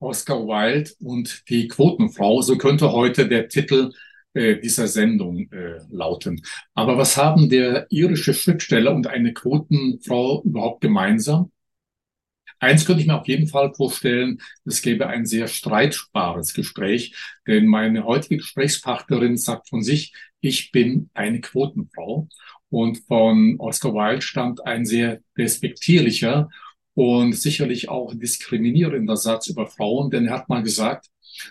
Oscar Wilde und die Quotenfrau, so könnte heute der Titel äh, dieser Sendung äh, lauten. Aber was haben der irische Schriftsteller und eine Quotenfrau überhaupt gemeinsam? Eins könnte ich mir auf jeden Fall vorstellen, es gäbe ein sehr streitbares Gespräch, denn meine heutige Gesprächspartnerin sagt von sich, ich bin eine Quotenfrau. Und von Oscar Wilde stammt ein sehr respektierlicher und sicherlich auch diskriminierender Satz über Frauen, denn er hat mal gesagt,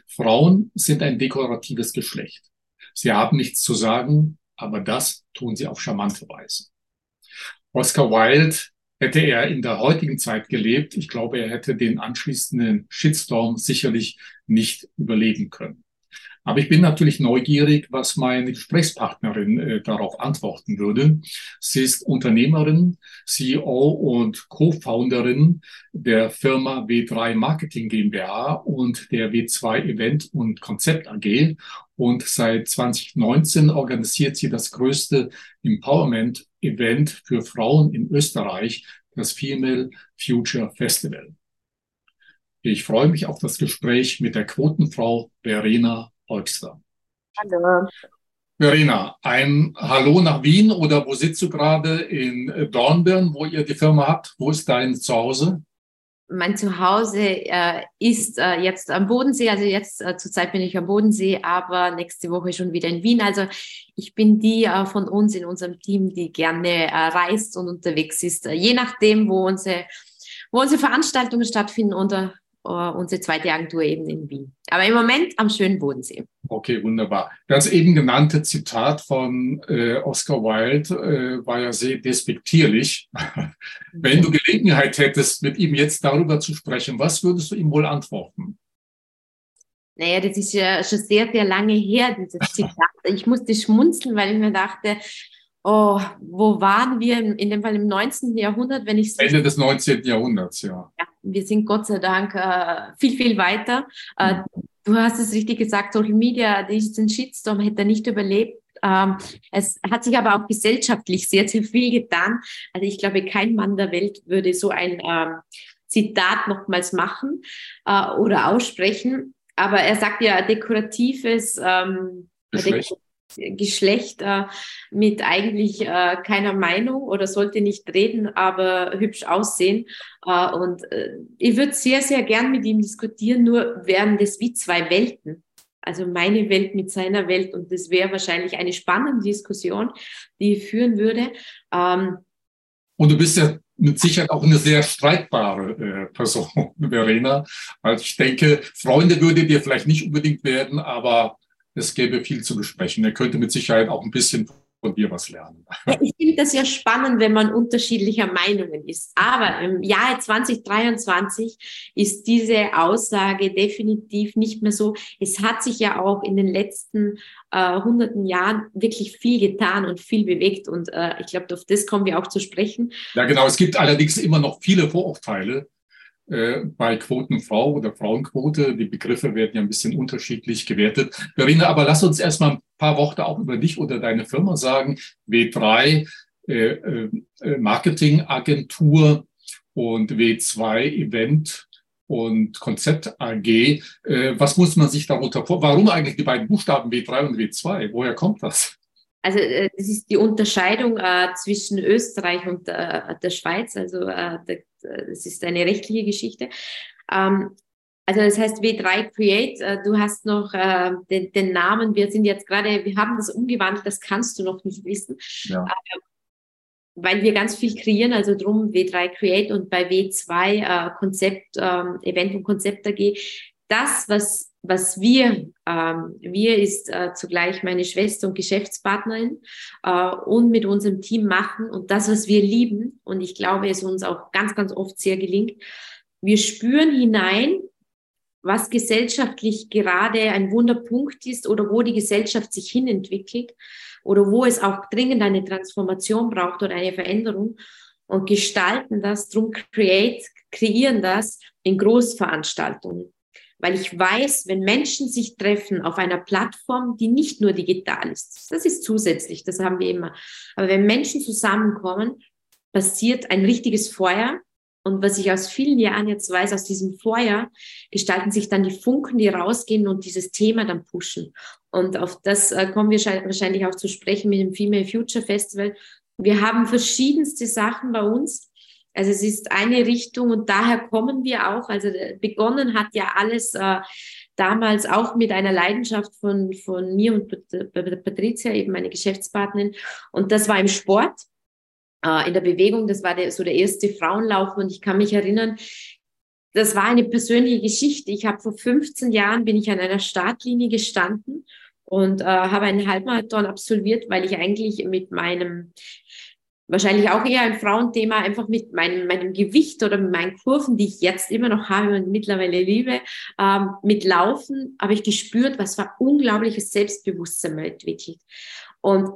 Frauen sind ein dekoratives Geschlecht. Sie haben nichts zu sagen, aber das tun sie auf charmante Weise. Oscar Wilde hätte er in der heutigen Zeit gelebt, ich glaube, er hätte den anschließenden Shitstorm sicherlich nicht überleben können. Aber ich bin natürlich neugierig, was meine Gesprächspartnerin äh, darauf antworten würde. Sie ist Unternehmerin, CEO und Co-Founderin der Firma W3 Marketing GmbH und der W2 Event und Konzept AG. Und seit 2019 organisiert sie das größte Empowerment-Event für Frauen in Österreich, das Female Future Festival. Ich freue mich auf das Gespräch mit der Quotenfrau Verena Holster. Hallo. Verena, ein Hallo nach Wien oder wo sitzt du gerade? In Dornbirn, wo ihr die Firma habt? Wo ist dein Zuhause? Mein Zuhause äh, ist äh, jetzt am Bodensee, also jetzt äh, zurzeit bin ich am Bodensee, aber nächste Woche schon wieder in Wien. Also ich bin die äh, von uns in unserem Team, die gerne äh, reist und unterwegs ist, äh, je nachdem, wo unsere, wo unsere Veranstaltungen stattfinden oder unsere zweite Agentur eben in Wien. Aber im Moment am schönen Bodensee. Okay, wunderbar. Das eben genannte Zitat von äh, Oscar Wilde äh, war ja sehr despektierlich. Wenn du Gelegenheit hättest, mit ihm jetzt darüber zu sprechen, was würdest du ihm wohl antworten? Naja, das ist ja schon sehr, sehr lange her, dieses Zitat. Ich musste schmunzeln, weil ich mir dachte, oh, wo waren wir in dem Fall im 19. Jahrhundert, wenn ich Ende des 19. Jahrhunderts, ja. ja wir sind Gott sei Dank äh, viel, viel weiter. Äh, du hast es richtig gesagt, Social Media, diesen Shitstorm hätte er nicht überlebt. Ähm, es hat sich aber auch gesellschaftlich sehr, sehr viel getan. Also ich glaube, kein Mann der Welt würde so ein ähm, Zitat nochmals machen äh, oder aussprechen. Aber er sagt ja dekoratives ähm, Geschlecht. Geschlecht mit eigentlich äh, keiner Meinung oder sollte nicht reden, aber hübsch aussehen. Äh, und äh, ich würde sehr, sehr gern mit ihm diskutieren, nur wären das wie zwei Welten. Also meine Welt mit seiner Welt und das wäre wahrscheinlich eine spannende Diskussion, die ich führen würde. Ähm, und du bist ja mit Sicherheit auch eine sehr streitbare äh, Person, Verena. Also ich denke, Freunde würde dir vielleicht nicht unbedingt werden, aber es gäbe viel zu besprechen. Er könnte mit Sicherheit auch ein bisschen von dir was lernen. Ich finde das ja spannend, wenn man unterschiedlicher Meinungen ist. Aber im Jahr 2023 ist diese Aussage definitiv nicht mehr so. Es hat sich ja auch in den letzten äh, hunderten Jahren wirklich viel getan und viel bewegt. Und äh, ich glaube, auf das kommen wir auch zu sprechen. Ja, genau. Es gibt allerdings immer noch viele Vorurteile bei Quotenfrau oder Frauenquote. Die Begriffe werden ja ein bisschen unterschiedlich gewertet. Verena, aber lass uns erstmal ein paar Worte auch über dich oder deine Firma sagen. W3 äh, äh, Marketingagentur und W2 Event und Konzept AG. Äh, was muss man sich darunter vor? Warum eigentlich die beiden Buchstaben W3 und W2? Woher kommt das? Also äh, das ist die Unterscheidung äh, zwischen Österreich und äh, der Schweiz. Also äh, der, das ist eine rechtliche Geschichte. Ähm, also das heißt W3 Create, äh, du hast noch äh, den, den, Namen, wir sind jetzt gerade, wir haben das umgewandelt, das kannst du noch nicht wissen. Ja. Äh, weil wir ganz viel kreieren, also drum W3 Create und bei W2 äh, Konzept, ähm, Event und Konzept AG, das, was was wir, ähm, wir ist äh, zugleich meine Schwester und Geschäftspartnerin äh, und mit unserem Team machen und das, was wir lieben. Und ich glaube, es uns auch ganz, ganz oft sehr gelingt, wir spüren hinein, was gesellschaftlich gerade ein Wunderpunkt ist oder wo die Gesellschaft sich hinentwickelt oder wo es auch dringend eine Transformation braucht oder eine Veränderung. Und gestalten das, drum create, kreieren das in Großveranstaltungen weil ich weiß, wenn Menschen sich treffen auf einer Plattform, die nicht nur digital ist, das ist zusätzlich, das haben wir immer, aber wenn Menschen zusammenkommen, passiert ein richtiges Feuer Und was ich aus vielen Jahren jetzt weiß, aus diesem Vorjahr, gestalten sich dann die Funken, die rausgehen und dieses Thema dann pushen. Und auf das äh, kommen wir wahrscheinlich auch zu sprechen mit dem Female Future Festival. Wir haben verschiedenste Sachen bei uns. Also es ist eine Richtung und daher kommen wir auch. Also äh, begonnen hat ja alles äh, damals auch mit einer Leidenschaft von, von mir und Patricia, eben meine Geschäftspartnerin. Und das war im Sport äh, in der Bewegung. Das war der, so der erste Frauenlauf und ich kann mich erinnern, das war eine persönliche Geschichte. Ich habe vor 15 Jahren bin ich an einer Startlinie gestanden und äh, habe einen Halbmarathon absolviert, weil ich eigentlich mit meinem wahrscheinlich auch eher ein Frauenthema, einfach mit meinem, meinem Gewicht oder mit meinen Kurven, die ich jetzt immer noch habe und mittlerweile liebe, ähm, mit Laufen habe ich gespürt, was war unglaubliches Selbstbewusstsein entwickelt. Und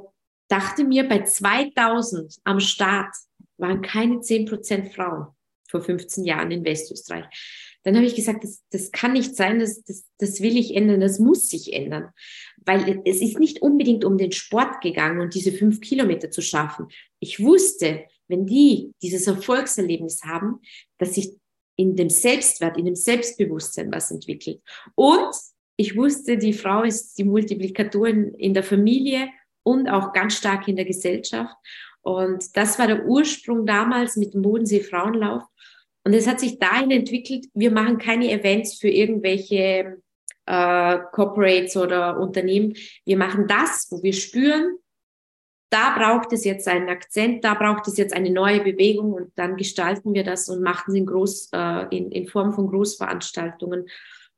dachte mir, bei 2000 am Start waren keine 10% Frauen vor 15 Jahren in Westösterreich. Dann habe ich gesagt, das, das kann nicht sein, das, das, das will ich ändern, das muss sich ändern. Weil es ist nicht unbedingt um den Sport gegangen und diese fünf Kilometer zu schaffen. Ich wusste, wenn die dieses Erfolgserlebnis haben, dass sich in dem Selbstwert, in dem Selbstbewusstsein was entwickelt. Und ich wusste, die Frau ist die Multiplikatorin in der Familie und auch ganz stark in der Gesellschaft. Und das war der Ursprung damals mit dem Bodensee Frauenlauf. Und es hat sich dahin entwickelt, wir machen keine Events für irgendwelche äh, Corporates oder Unternehmen. Wir machen das, wo wir spüren, da braucht es jetzt einen Akzent, da braucht es jetzt eine neue Bewegung und dann gestalten wir das und machen es in, Groß, äh, in, in Form von Großveranstaltungen.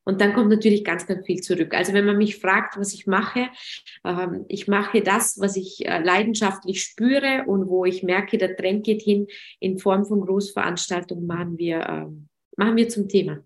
Und dann kommt natürlich ganz, ganz viel zurück. Also wenn man mich fragt, was ich mache, ähm, ich mache das, was ich äh, leidenschaftlich spüre und wo ich merke, der Trend geht hin, in Form von Großveranstaltungen machen wir, ähm, machen wir zum Thema.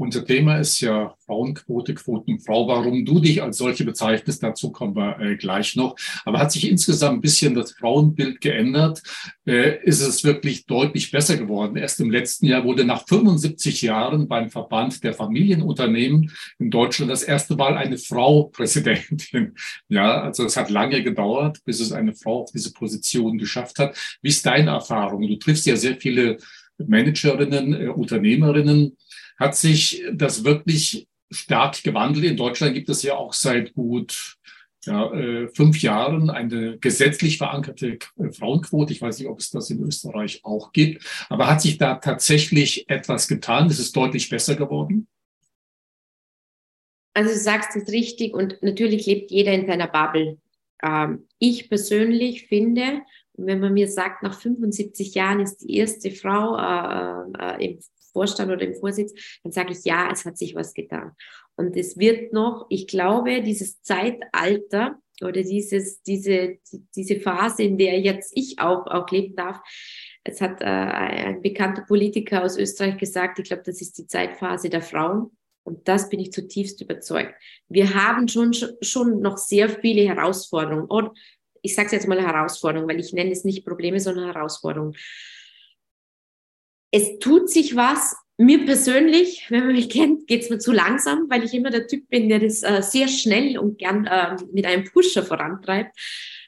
Unser Thema ist ja Frauenquote, Quotenfrau. Warum du dich als solche bezeichnest, dazu kommen wir äh, gleich noch. Aber hat sich insgesamt ein bisschen das Frauenbild geändert? Äh, ist es wirklich deutlich besser geworden? Erst im letzten Jahr wurde nach 75 Jahren beim Verband der Familienunternehmen in Deutschland das erste Mal eine Frau Präsidentin. Ja, also es hat lange gedauert, bis es eine Frau auf diese Position geschafft hat. Wie ist deine Erfahrung? Du triffst ja sehr viele Managerinnen, äh, Unternehmerinnen hat sich das wirklich stark gewandelt. In Deutschland gibt es ja auch seit gut ja, äh, fünf Jahren eine gesetzlich verankerte äh, Frauenquote. Ich weiß nicht, ob es das in Österreich auch gibt. Aber hat sich da tatsächlich etwas getan? Ist es deutlich besser geworden? Also du sagst es richtig und natürlich lebt jeder in seiner Bubble. Ähm, ich persönlich finde, wenn man mir sagt, nach 75 Jahren ist die erste Frau äh, äh, im Vorstand oder im Vorsitz, dann sage ich, ja, es hat sich was getan. Und es wird noch, ich glaube, dieses Zeitalter oder dieses, diese, diese Phase, in der jetzt ich auch, auch leben darf, es hat äh, ein bekannter Politiker aus Österreich gesagt, ich glaube, das ist die Zeitphase der Frauen. Und das bin ich zutiefst überzeugt. Wir haben schon, schon noch sehr viele Herausforderungen. Und ich sage es jetzt mal Herausforderungen, weil ich nenne es nicht Probleme, sondern Herausforderungen es tut sich was. Mir persönlich, wenn man mich kennt, geht es mir zu langsam, weil ich immer der Typ bin, der das äh, sehr schnell und gern äh, mit einem Pusher vorantreibt.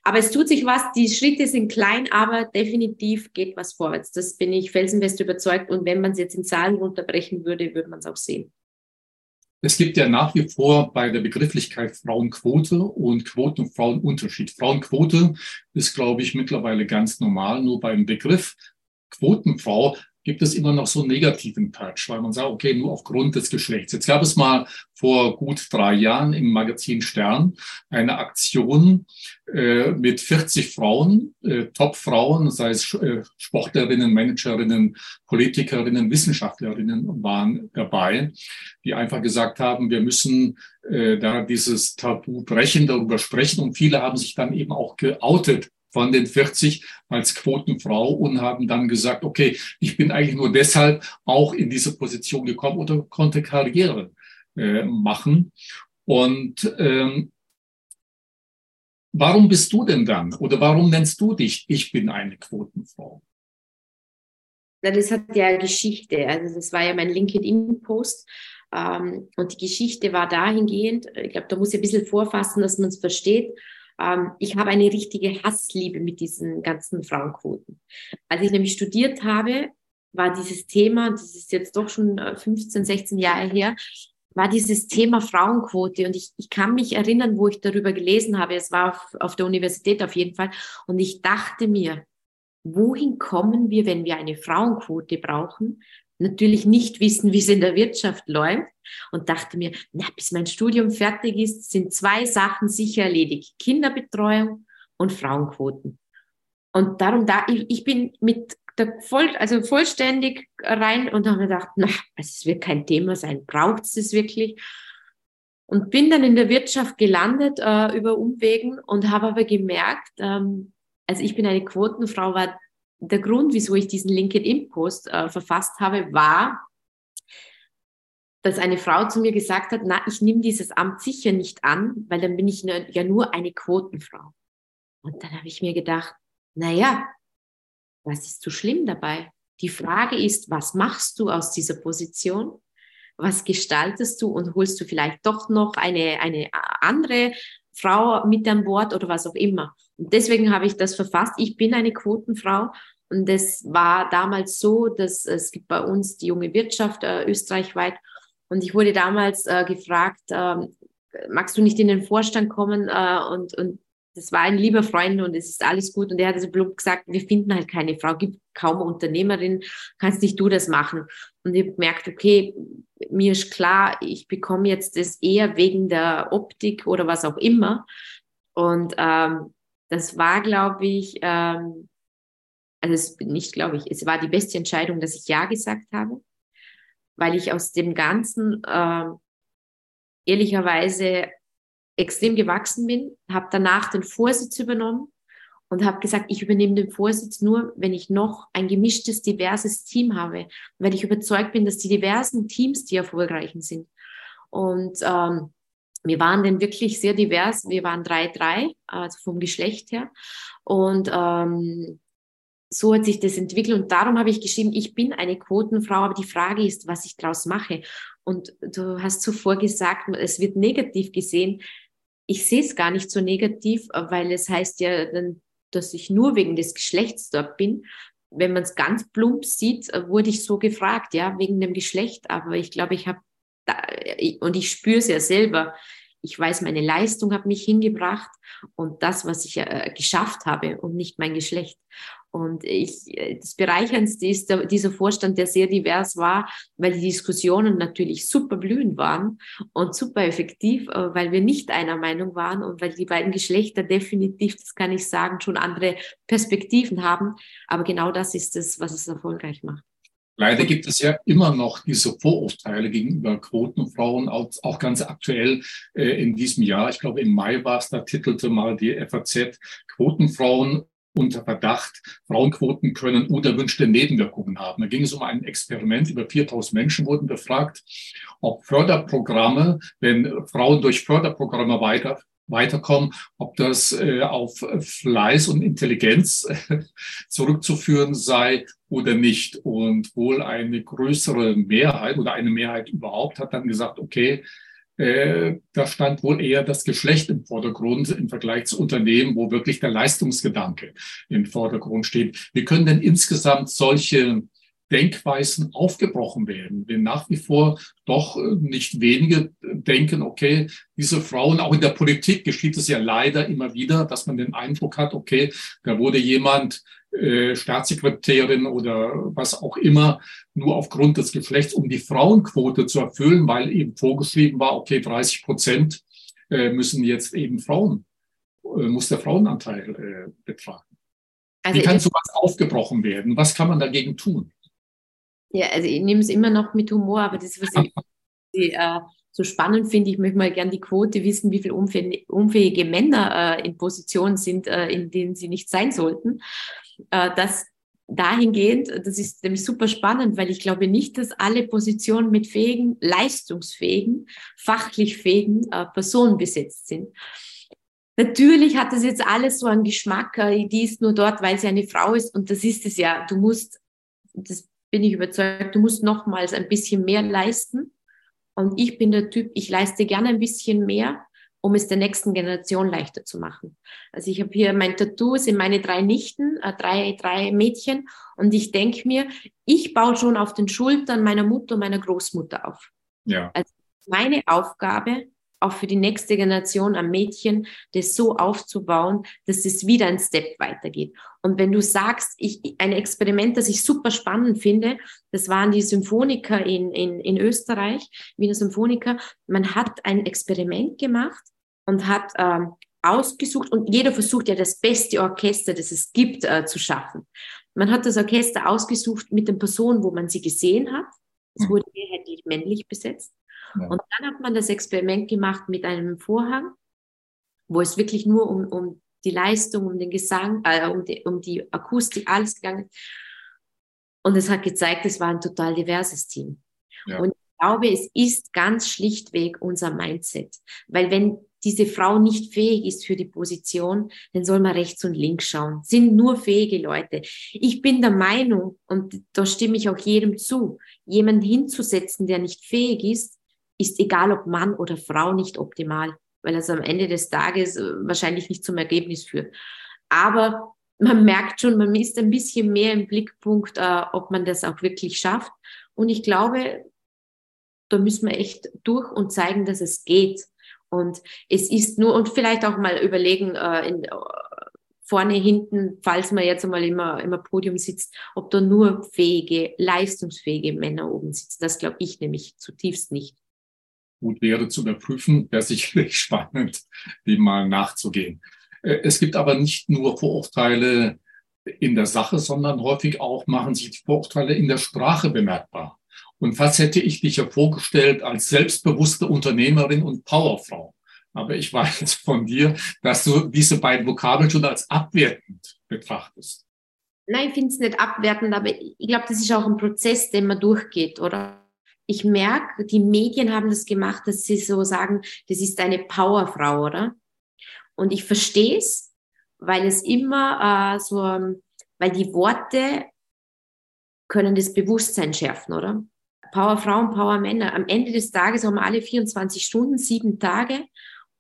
Aber es tut sich was, die Schritte sind klein, aber definitiv geht was vorwärts. Das bin ich felsenfest überzeugt. Und wenn man es jetzt in Zahlen runterbrechen würde, würde man es auch sehen. Es gibt ja nach wie vor bei der Begrifflichkeit Frauenquote und Quoten- und Frauenunterschied. Frauenquote ist, glaube ich, mittlerweile ganz normal. Nur beim Begriff Quotenfrau gibt es immer noch so einen negativen Touch, weil man sagt, okay, nur aufgrund des Geschlechts. Jetzt gab es mal vor gut drei Jahren im Magazin Stern eine Aktion äh, mit 40 Frauen, äh, Top-Frauen, sei es äh, Sportlerinnen, Managerinnen, Politikerinnen, Wissenschaftlerinnen waren dabei, die einfach gesagt haben, wir müssen äh, da dieses Tabu brechen, darüber sprechen. Und viele haben sich dann eben auch geoutet von den 40 als Quotenfrau und haben dann gesagt, okay, ich bin eigentlich nur deshalb auch in diese Position gekommen oder konnte Karriere äh, machen. Und ähm, warum bist du denn dann oder warum nennst du dich, ich bin eine Quotenfrau? Na, das hat ja Geschichte. Also das war ja mein LinkedIn-Post. Ähm, und die Geschichte war dahingehend, ich glaube, da muss ich ein bisschen vorfassen, dass man es versteht ähm, ich habe eine richtige Hassliebe mit diesen ganzen Frauenquoten. Als ich nämlich studiert habe, war dieses Thema, das ist jetzt doch schon 15, äh, 16 Jahre her, war dieses Thema Frauenquote. Und ich, ich kann mich erinnern, wo ich darüber gelesen habe. Es war auf, auf der Universität auf jeden Fall. Und ich dachte mir, wohin kommen wir, wenn wir eine Frauenquote brauchen? Natürlich nicht wissen, wie es in der Wirtschaft läuft. Und dachte mir, na, bis mein Studium fertig ist, sind zwei Sachen sicher erledigt. Kinderbetreuung und Frauenquoten. Und darum, da, ich, ich bin mit der voll, also vollständig rein und habe mir gedacht, na, es wird kein Thema sein, braucht es das wirklich? Und bin dann in der Wirtschaft gelandet äh, über Umwegen und habe aber gemerkt, ähm, also ich bin eine Quotenfrau, war der Grund, wieso ich diesen LinkedIn-Post äh, verfasst habe, war, dass eine Frau zu mir gesagt hat, na, ich nehme dieses Amt sicher nicht an, weil dann bin ich ne, ja nur eine Quotenfrau. Und dann habe ich mir gedacht, na ja, was ist so schlimm dabei? Die Frage ist, was machst du aus dieser Position? Was gestaltest du und holst du vielleicht doch noch eine, eine andere Frau mit an Bord oder was auch immer? Deswegen habe ich das verfasst. Ich bin eine Quotenfrau und es war damals so, dass es gibt bei uns die junge Wirtschaft äh, österreichweit und ich wurde damals äh, gefragt, äh, magst du nicht in den Vorstand kommen äh, und, und das war ein lieber Freund und es ist alles gut. Und er hat so plump gesagt, wir finden halt keine Frau, gibt kaum Unternehmerin, kannst nicht du das machen. Und ich habe gemerkt, okay, mir ist klar, ich bekomme jetzt das eher wegen der Optik oder was auch immer. Und ähm, das war, glaube ich, ähm, also es, nicht glaube ich, es war die beste Entscheidung, dass ich Ja gesagt habe, weil ich aus dem Ganzen äh, ehrlicherweise extrem gewachsen bin, habe danach den Vorsitz übernommen und habe gesagt, ich übernehme den Vorsitz nur, wenn ich noch ein gemischtes, diverses Team habe, weil ich überzeugt bin, dass die diversen Teams die erfolgreichen sind. Und ähm, wir waren dann wirklich sehr divers. Wir waren drei, drei, also vom Geschlecht her. Und ähm, so hat sich das entwickelt. Und darum habe ich geschrieben, ich bin eine Quotenfrau, aber die Frage ist, was ich daraus mache. Und du hast zuvor gesagt, es wird negativ gesehen ich sehe es gar nicht so negativ, weil es heißt ja dann, dass ich nur wegen des Geschlechts dort bin. Wenn man es ganz plump sieht, wurde ich so gefragt, ja, wegen dem Geschlecht. Aber ich glaube, ich habe, und ich spüre es ja selber, ich weiß, meine Leistung hat mich hingebracht und das, was ich äh, geschafft habe und nicht mein Geschlecht. Und ich, äh, das Bereicherndste ist der, dieser Vorstand, der sehr divers war, weil die Diskussionen natürlich super blühend waren und super effektiv, äh, weil wir nicht einer Meinung waren und weil die beiden Geschlechter definitiv, das kann ich sagen, schon andere Perspektiven haben. Aber genau das ist es, was es erfolgreich macht. Leider gibt es ja immer noch diese Vorurteile gegenüber Quotenfrauen, auch, auch ganz aktuell äh, in diesem Jahr. Ich glaube, im Mai war es, da titelte mal die FAZ Quotenfrauen unter Verdacht, Frauenquoten können unerwünschte Nebenwirkungen haben. Da ging es um ein Experiment, über 4000 Menschen wurden befragt, ob Förderprogramme, wenn Frauen durch Förderprogramme weiter weiterkommen, ob das äh, auf Fleiß und Intelligenz äh, zurückzuführen sei oder nicht. Und wohl eine größere Mehrheit oder eine Mehrheit überhaupt hat dann gesagt, okay, äh, da stand wohl eher das Geschlecht im Vordergrund im Vergleich zu Unternehmen, wo wirklich der Leistungsgedanke im Vordergrund steht. Wie können denn insgesamt solche Denkweisen aufgebrochen werden. Denn nach wie vor doch äh, nicht wenige denken, okay, diese Frauen, auch in der Politik geschieht es ja leider immer wieder, dass man den Eindruck hat, okay, da wurde jemand äh, Staatssekretärin oder was auch immer, nur aufgrund des Geschlechts, um die Frauenquote zu erfüllen, weil eben vorgeschrieben war, okay, 30 Prozent äh, müssen jetzt eben Frauen, äh, muss der Frauenanteil äh, betragen. Also Wie kann sowas aufgebrochen werden? Was kann man dagegen tun? Ja, also ich nehme es immer noch mit Humor, aber das, was ich äh, so spannend finde, ich möchte mal gern die Quote wissen, wie viele unfähige Männer äh, in Positionen sind, äh, in denen sie nicht sein sollten äh, das dahingehend, das ist nämlich super spannend, weil ich glaube nicht, dass alle Positionen mit fähigen, leistungsfähigen, fachlich fähigen äh, Personen besetzt sind. Natürlich hat das jetzt alles so einen Geschmack, äh, die ist nur dort, weil sie eine Frau ist und das ist es ja. Du musst, das bin ich überzeugt, du musst nochmals ein bisschen mehr leisten. Und ich bin der Typ, ich leiste gerne ein bisschen mehr, um es der nächsten Generation leichter zu machen. Also ich habe hier mein Tattoo, sind meine drei Nichten, äh, drei, drei Mädchen und ich denke mir, ich baue schon auf den Schultern meiner Mutter und meiner Großmutter auf. Ja. Also meine Aufgabe, auch für die nächste Generation am Mädchen, das so aufzubauen, dass es wieder ein Step weitergeht. Und wenn du sagst, ich, ein Experiment, das ich super spannend finde, das waren die Symphoniker in, in, in Österreich, Wiener Symphoniker. Man hat ein Experiment gemacht und hat ähm, ausgesucht und jeder versucht ja das beste Orchester, das es gibt, äh, zu schaffen. Man hat das Orchester ausgesucht mit den Personen, wo man sie gesehen hat. Es hm. wurde mehrheitlich männlich besetzt. Ja. Und dann hat man das Experiment gemacht mit einem Vorhang, wo es wirklich nur um, um die Leistung, um den Gesang, äh, um, die, um die Akustik, alles gegangen ist. Und es hat gezeigt, es war ein total diverses Team. Ja. Und ich glaube, es ist ganz schlichtweg unser Mindset. Weil wenn diese Frau nicht fähig ist für die Position, dann soll man rechts und links schauen. Sind nur fähige Leute. Ich bin der Meinung, und da stimme ich auch jedem zu, jemanden hinzusetzen, der nicht fähig ist, ist egal ob Mann oder Frau nicht optimal, weil es am Ende des Tages äh, wahrscheinlich nicht zum Ergebnis führt. Aber man merkt schon, man ist ein bisschen mehr im Blickpunkt, äh, ob man das auch wirklich schafft. Und ich glaube, da müssen wir echt durch und zeigen, dass es geht. Und es ist nur, und vielleicht auch mal überlegen, äh, in, äh, vorne, hinten, falls man jetzt einmal immer im Podium sitzt, ob da nur fähige, leistungsfähige Männer oben sitzen. Das glaube ich nämlich zutiefst nicht. Gut wäre zu überprüfen, wäre sicherlich spannend, dem mal nachzugehen. Äh, es gibt aber nicht nur Vorurteile in der Sache, sondern häufig auch machen sich die Vorurteile in der Sprache bemerkbar. Und was hätte ich dich ja vorgestellt als selbstbewusste Unternehmerin und Powerfrau? Aber ich weiß von dir, dass du diese beiden Vokabeln schon als abwertend betrachtest. Nein, ich finde es nicht abwertend, aber ich glaube, das ist auch ein Prozess, den man durchgeht, oder? Ich merke, die Medien haben das gemacht, dass sie so sagen, das ist eine Powerfrau, oder? Und ich verstehe es, weil es immer äh, so, weil die Worte können das Bewusstsein schärfen, oder? Power Frauen, Power Männer. Am Ende des Tages haben wir alle 24 Stunden, sieben Tage.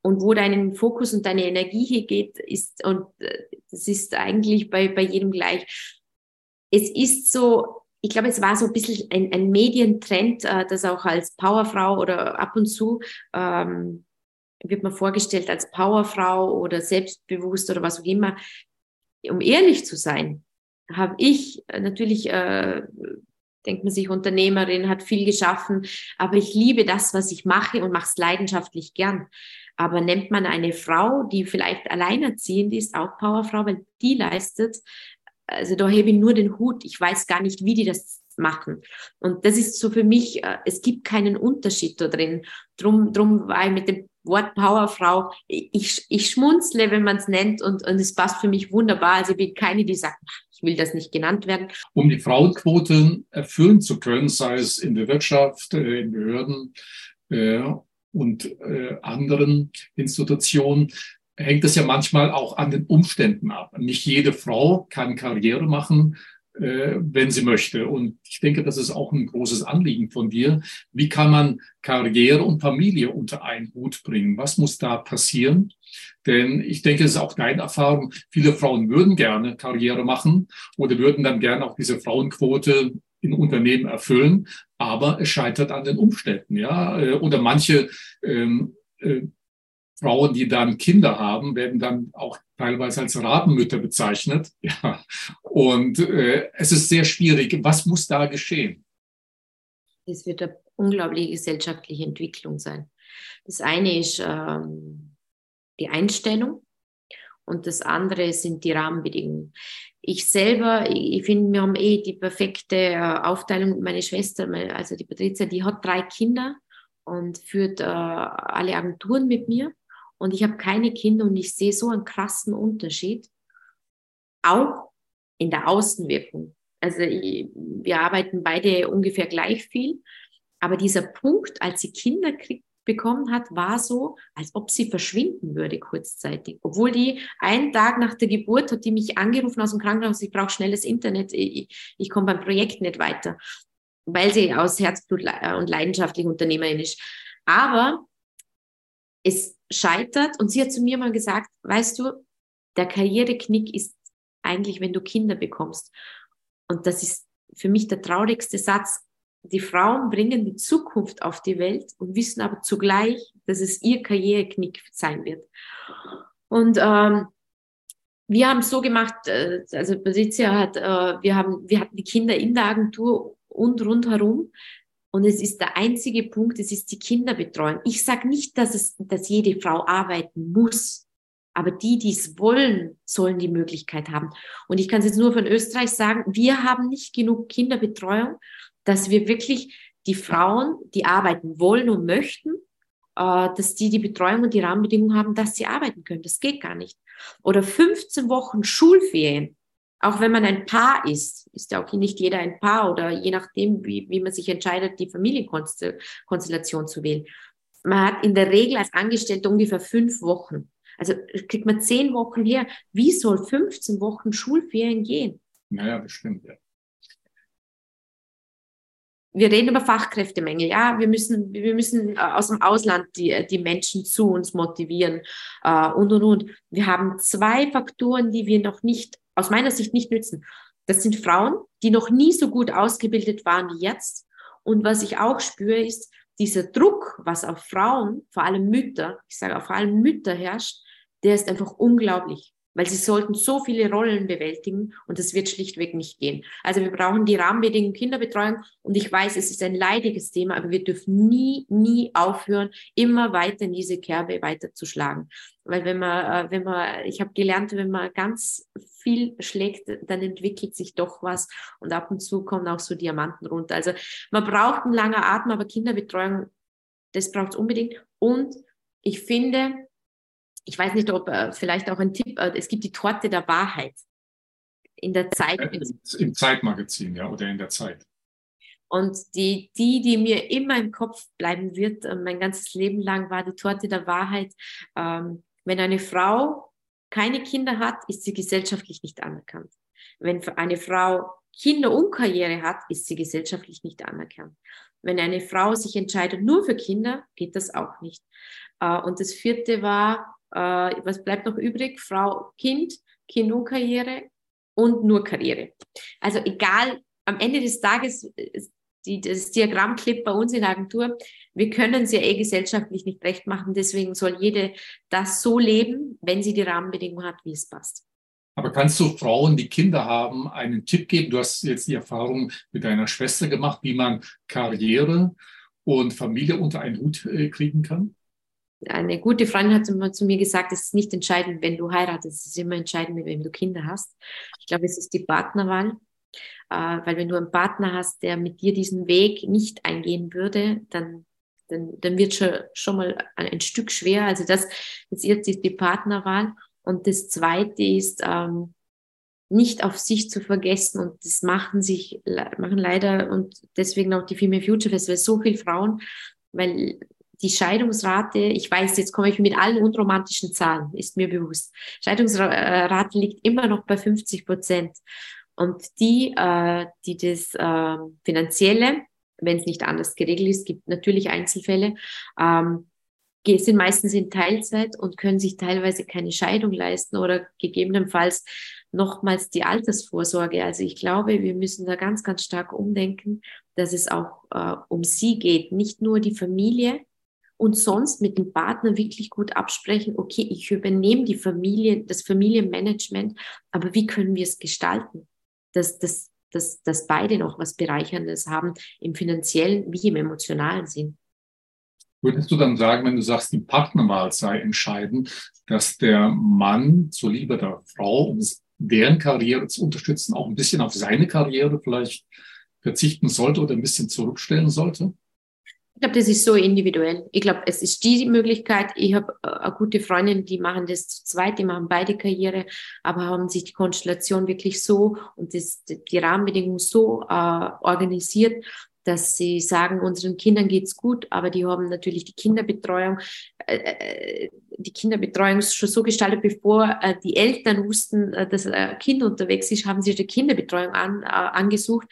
Und wo dein Fokus und deine Energie hier geht, ist, und äh, das ist eigentlich bei, bei jedem gleich. Es ist so, ich glaube, es war so ein bisschen ein, ein Medientrend, äh, das auch als Powerfrau oder ab und zu ähm, wird man vorgestellt als Powerfrau oder selbstbewusst oder was auch immer. Um ehrlich zu sein, habe ich natürlich äh, denkt man sich, Unternehmerin, hat viel geschaffen, aber ich liebe das, was ich mache und mache es leidenschaftlich gern. Aber nennt man eine Frau, die vielleicht alleinerziehend ist, auch Powerfrau, weil die leistet, also da hebe ich nur den Hut. Ich weiß gar nicht, wie die das machen. Und das ist so für mich, äh, es gibt keinen Unterschied da drin. Drum, drum war ich mit dem Wort Powerfrau, ich, ich schmunzle, wenn man es nennt und, und es passt für mich wunderbar. Also ich bin keine, die sagt, ich will das nicht genannt werden. Um die Frauenquote erfüllen zu können, sei es in der Wirtschaft, äh, in Behörden äh, und äh, anderen Institutionen, hängt es ja manchmal auch an den Umständen ab. Nicht jede Frau kann Karriere machen, äh, wenn sie möchte. Und ich denke, das ist auch ein großes Anliegen von dir. Wie kann man Karriere und Familie unter einen Hut bringen? Was muss da passieren? Denn ich denke, es ist auch deine Erfahrung. Viele Frauen würden gerne Karriere machen oder würden dann gerne auch diese Frauenquote in Unternehmen erfüllen, aber es scheitert an den Umständen, ja. Äh, oder manche ähm, äh, Frauen, die dann Kinder haben, werden dann auch teilweise als Rabenmütter bezeichnet. Ja. Und äh, es ist sehr schwierig. Was muss da geschehen? Es wird eine unglaubliche gesellschaftliche Entwicklung sein. Das eine ist ähm, die Einstellung und das andere sind die Rahmenbedingungen. Ich selber, ich finde, wir haben eh die perfekte äh, Aufteilung. Meine Schwester, also die Patricia, die hat drei Kinder und führt äh, alle Agenturen mit mir und ich habe keine Kinder und ich sehe so einen krassen Unterschied, auch in der Außenwirkung. Also ich, wir arbeiten beide ungefähr gleich viel, aber dieser Punkt, als sie Kinder krieg, bekommen hat, war so, als ob sie verschwinden würde kurzzeitig. Obwohl die einen Tag nach der Geburt hat die mich angerufen aus dem Krankenhaus, ich brauche schnelles Internet, ich, ich komme beim Projekt nicht weiter, weil sie aus Herzblut und leidenschaftlich Unternehmerin ist. Aber es scheitert. Und sie hat zu mir mal gesagt, weißt du, der Karriereknick ist eigentlich, wenn du Kinder bekommst. Und das ist für mich der traurigste Satz. Die Frauen bringen die Zukunft auf die Welt und wissen aber zugleich, dass es ihr Karriereknick sein wird. Und ähm, wir haben es so gemacht, äh, also Patricia hat, äh, wir haben, wir hatten die Kinder in der Agentur und rundherum. Und es ist der einzige Punkt, es ist die Kinderbetreuung. Ich sage nicht, dass es, dass jede Frau arbeiten muss. Aber die, die es wollen, sollen die Möglichkeit haben. Und ich kann es jetzt nur von Österreich sagen, wir haben nicht genug Kinderbetreuung, dass wir wirklich die Frauen, die arbeiten wollen und möchten, äh, dass die die Betreuung und die Rahmenbedingungen haben, dass sie arbeiten können. Das geht gar nicht. Oder 15 Wochen Schulferien. Auch wenn man ein Paar ist, ist ja auch nicht jeder ein Paar oder je nachdem, wie, wie man sich entscheidet, die Familienkonstellation zu wählen. Man hat in der Regel als Angestellte ungefähr fünf Wochen. Also kriegt man zehn Wochen her. Wie soll 15 Wochen Schulferien gehen? Naja, das stimmt, ja wir reden über Fachkräftemängel, ja, wir müssen, wir müssen äh, aus dem Ausland die, die Menschen zu uns motivieren äh, und und und. Wir haben zwei Faktoren, die wir noch nicht, aus meiner Sicht nicht nützen. Das sind Frauen, die noch nie so gut ausgebildet waren wie jetzt. Und was ich auch spüre, ist dieser Druck, was auf Frauen, vor allem Mütter, ich sage auch vor allem Mütter herrscht, der ist einfach unglaublich weil sie sollten so viele Rollen bewältigen und das wird schlichtweg nicht gehen. Also wir brauchen die Rahmenbedingungen Kinderbetreuung und ich weiß, es ist ein leidiges Thema, aber wir dürfen nie, nie aufhören, immer weiter in diese Kerbe weiterzuschlagen. Weil wenn man, äh, wenn man, ich habe gelernt, wenn man ganz viel schlägt, dann entwickelt sich doch was und ab und zu kommen auch so Diamanten runter. Also man braucht einen langen Atem, aber Kinderbetreuung, das braucht es unbedingt. Und ich finde, ich weiß nicht, ob äh, vielleicht auch ein Tipp, äh, es gibt die Torte der Wahrheit in der Zeit. Äh, Im Zeitmagazin, ja, oder in der Zeit. Und die, die, die mir immer im Kopf bleiben wird, äh, mein ganzes Leben lang, war die Torte der Wahrheit. Ähm, wenn eine Frau keine Kinder hat, ist sie gesellschaftlich nicht anerkannt. Wenn eine Frau Kinder und Karriere hat, ist sie gesellschaftlich nicht anerkannt. Wenn eine Frau sich entscheidet nur für Kinder, geht das auch nicht. Äh, und das vierte war, was bleibt noch übrig? Frau, Kind, Kind und Karriere und nur Karriere. Also egal, am Ende des Tages, die, das Diagrammclip bei uns in der Agentur, wir können es ja eh gesellschaftlich nicht recht machen, deswegen soll jede das so leben, wenn sie die Rahmenbedingungen hat, wie es passt. Aber kannst du Frauen, die Kinder haben, einen Tipp geben? Du hast jetzt die Erfahrung mit deiner Schwester gemacht, wie man Karriere und Familie unter einen Hut äh, kriegen kann? Eine gute Freundin hat immer zu mir gesagt, es ist nicht entscheidend, wenn du heiratest, es ist immer entscheidend, mit wem du Kinder hast. Ich glaube, es ist die Partnerwahl, äh, weil wenn du einen Partner hast, der mit dir diesen Weg nicht eingehen würde, dann dann, dann wird schon, schon mal ein Stück schwer. Also das, das jetzt die Partnerwahl. Und das zweite ist, ähm, nicht auf sich zu vergessen. Und das machen sich, machen leider und deswegen auch die Female Future Festival so viele Frauen, weil die Scheidungsrate, ich weiß, jetzt komme ich mit allen unromantischen Zahlen, ist mir bewusst. Scheidungsrate liegt immer noch bei 50 Prozent. Und die, äh, die das äh, finanzielle, wenn es nicht anders geregelt ist, gibt natürlich Einzelfälle, ähm, sind meistens in Teilzeit und können sich teilweise keine Scheidung leisten oder gegebenenfalls nochmals die Altersvorsorge. Also ich glaube, wir müssen da ganz, ganz stark umdenken, dass es auch äh, um sie geht, nicht nur die Familie, und sonst mit dem Partner wirklich gut absprechen, okay, ich übernehme die Familie, das Familienmanagement, aber wie können wir es gestalten, dass, dass, dass, dass beide noch was Bereicherndes haben im finanziellen wie im emotionalen Sinn. Würdest du dann sagen, wenn du sagst, die Partnerwahl sei entscheidend, dass der Mann zuliebe der Frau, um deren Karriere zu unterstützen, auch ein bisschen auf seine Karriere vielleicht verzichten sollte oder ein bisschen zurückstellen sollte? Ich glaube, das ist so individuell. Ich glaube, es ist die Möglichkeit. Ich habe äh, eine gute Freundin, die machen das zu zweit, die machen beide Karriere, aber haben sich die Konstellation wirklich so und das, die Rahmenbedingungen so äh, organisiert, dass sie sagen, unseren Kindern geht's gut, aber die haben natürlich die Kinderbetreuung, äh, äh die Kinderbetreuung ist schon so gestaltet, bevor äh, die Eltern wussten, äh, dass ein Kind unterwegs ist, haben sie die Kinderbetreuung an, angesucht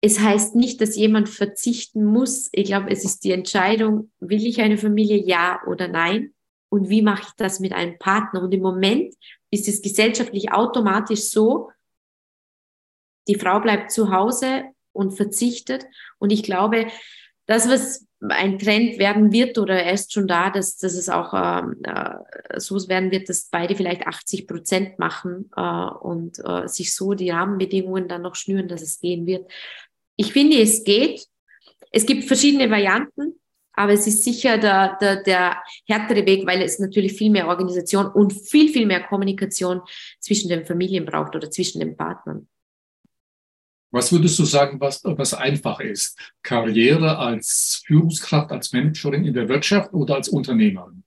es heißt nicht, dass jemand verzichten muss. Ich glaube, es ist die Entscheidung, will ich eine Familie, ja oder nein? Und wie mache ich das mit einem Partner? Und im Moment ist es gesellschaftlich automatisch so, die Frau bleibt zu Hause und verzichtet. Und ich glaube, das, was ein Trend werden wird oder er ist schon da, dass, dass es auch ähm, äh, so werden wird, dass beide vielleicht 80 Prozent machen äh, und äh, sich so die Rahmenbedingungen dann noch schnüren, dass es gehen wird. Ich finde, es geht. Es gibt verschiedene Varianten, aber es ist sicher der, der, der härtere Weg, weil es natürlich viel mehr Organisation und viel, viel mehr Kommunikation zwischen den Familien braucht oder zwischen den Partnern. Was würdest du sagen, was, was einfach ist? Karriere als Führungskraft, als Managerin in der Wirtschaft oder als Unternehmerin?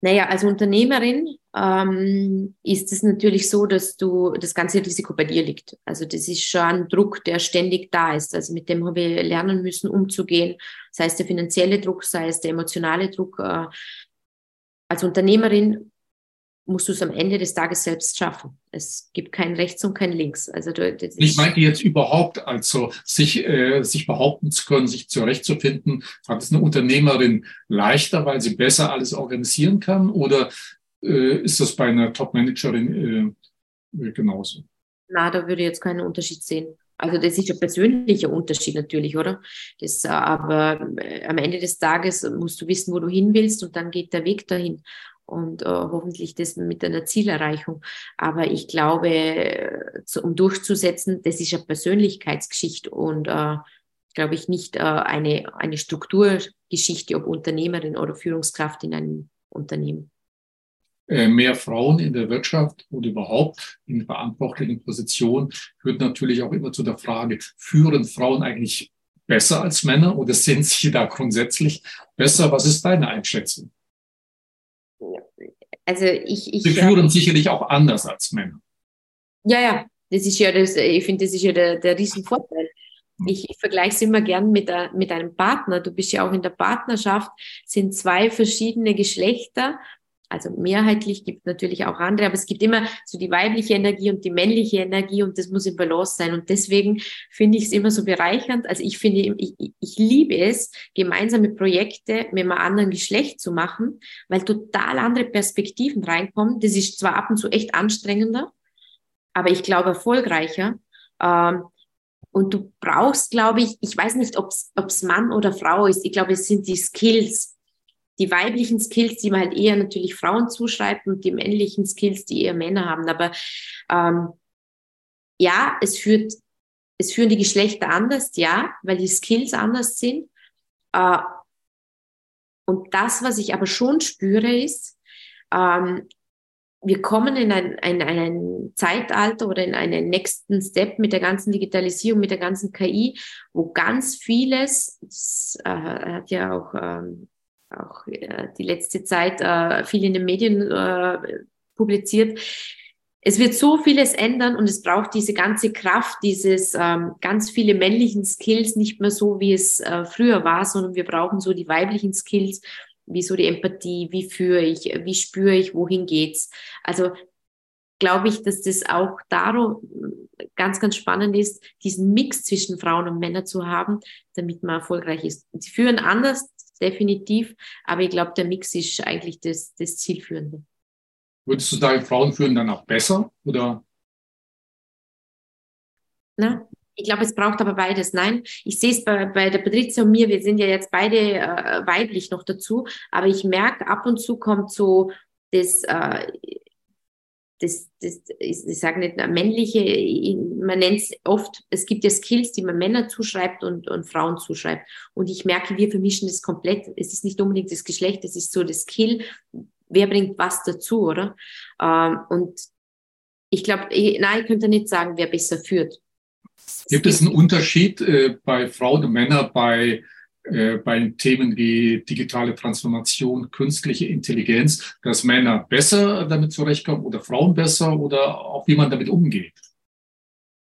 Naja, als Unternehmerin ähm, ist es natürlich so, dass du das ganze Risiko bei dir liegt. Also das ist schon ein Druck, der ständig da ist. Also mit dem haben wir lernen müssen, umzugehen. Sei es der finanzielle Druck, sei es der emotionale Druck. Äh, als Unternehmerin musst du es am Ende des Tages selbst schaffen. Es gibt kein Rechts und kein Links. Also du, ich meinte jetzt überhaupt, also sich, äh, sich behaupten zu können, sich zurechtzufinden, hat es eine Unternehmerin leichter, weil sie besser alles organisieren kann? Oder äh, ist das bei einer Top-Managerin äh, genauso? Na, da würde ich jetzt keinen Unterschied sehen. Also das ist ein persönlicher Unterschied natürlich, oder? Das, aber äh, am Ende des Tages musst du wissen, wo du hin willst und dann geht der Weg dahin und äh, hoffentlich das mit einer Zielerreichung. Aber ich glaube, zu, um durchzusetzen, das ist eine Persönlichkeitsgeschichte und äh, glaube ich nicht äh, eine, eine Strukturgeschichte, ob Unternehmerin oder Führungskraft in einem Unternehmen. Äh, mehr Frauen in der Wirtschaft oder überhaupt in verantwortlichen Positionen führt natürlich auch immer zu der Frage, führen Frauen eigentlich besser als Männer oder sind sie da grundsätzlich besser? Was ist deine Einschätzung? Also ich, ich Sie führen ja, sicherlich auch anders als Männer. Ja, ja, das ist ja das, ich finde, das ist ja der, der Riesenvorteil. Hm. Ich, ich vergleiche es immer gern mit, der, mit einem Partner. Du bist ja auch in der Partnerschaft, sind zwei verschiedene Geschlechter also mehrheitlich gibt natürlich auch andere, aber es gibt immer so die weibliche Energie und die männliche Energie und das muss im Balance sein. Und deswegen finde ich es immer so bereichernd. Also ich finde, ich, ich liebe es, gemeinsame Projekte mit einem anderen Geschlecht zu machen, weil total andere Perspektiven reinkommen. Das ist zwar ab und zu echt anstrengender, aber ich glaube erfolgreicher. Ähm, und du brauchst, glaube ich, ich weiß nicht, ob es Mann oder Frau ist. Ich glaube, es sind die Skills, die weiblichen Skills, die man halt eher natürlich Frauen zuschreibt und die männlichen Skills, die eher Männer haben. Aber ähm, ja, es führt, es führen die Geschlechter anders, ja, weil die Skills anders sind. Äh, und das, was ich aber schon spüre, ist, ähm, wir kommen in ein, ein, ein Zeitalter oder in einen nächsten Step mit der ganzen Digitalisierung, mit der ganzen KI, wo ganz vieles, das äh, hat ja auch ähm, auch äh, die letzte Zeit äh, viel in den Medien äh, publiziert. Es wird so vieles ändern und es braucht diese ganze Kraft, dieses ähm, ganz viele männlichen Skills, nicht mehr so, wie es äh, früher war, sondern wir brauchen so die weiblichen Skills, wie so die Empathie, wie führe ich, wie spüre ich, wohin geht's. Also glaube ich, dass das auch darum ganz, ganz spannend ist, diesen Mix zwischen Frauen und Männern zu haben, damit man erfolgreich ist. Sie führen anders, definitiv. Aber ich glaube, der Mix ist eigentlich das, das Zielführende. Würdest du sagen, Frauen führen dann auch besser oder? Na, ich glaube, es braucht aber beides. Nein, ich sehe es bei, bei der Patrizia und mir, wir sind ja jetzt beide äh, weiblich noch dazu, aber ich merke, ab und zu kommt so das, äh, das, das ich sage nicht männliche, man nennt es oft, es gibt ja Skills, die man Männer zuschreibt und, und Frauen zuschreibt. Und ich merke, wir vermischen das komplett. Es ist nicht unbedingt das Geschlecht, es ist so das Skill. Wer bringt was dazu, oder? Ähm, und ich glaube, nein, ich könnte nicht sagen, wer besser führt. Gibt es einen Unterschied äh, bei Frauen und Männern bei äh, bei Themen wie digitale Transformation, künstliche Intelligenz, dass Männer besser damit zurechtkommen oder Frauen besser oder auch wie man damit umgeht?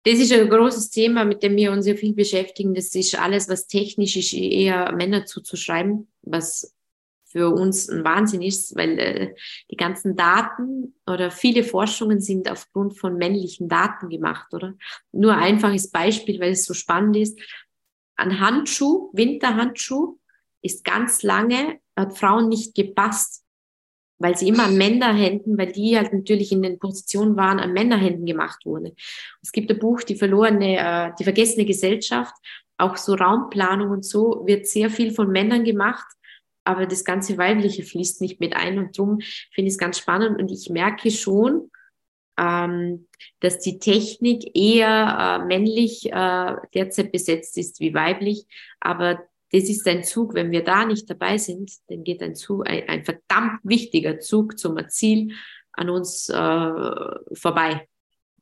Das ist ein großes Thema, mit dem wir uns ja viel beschäftigen. Das ist alles, was technisch ist, eher Männer zuzuschreiben, was für uns ein Wahnsinn ist, weil äh, die ganzen Daten oder viele Forschungen sind aufgrund von männlichen Daten gemacht, oder? Nur ein einfaches Beispiel, weil es so spannend ist ein Handschuh, Winterhandschuh, ist ganz lange, hat Frauen nicht gepasst. weil sie immer an Männerhänden, weil die halt natürlich in den Positionen waren, an Männerhänden gemacht wurde. Es gibt ein Buch, die verlorene, äh, die vergessene Gesellschaft, auch so Raumplanung und so wird sehr viel von Männern gemacht, aber das ganze Weibliche fließt nicht mit ein und darum finde ich es ganz spannend und ich merke schon, ähm, dass die Technik eher äh, männlich äh, derzeit besetzt ist wie weiblich, aber das ist ein Zug, wenn wir da nicht dabei sind, dann geht ein Zug, ein, ein verdammt wichtiger Zug zum Ziel an uns äh, vorbei.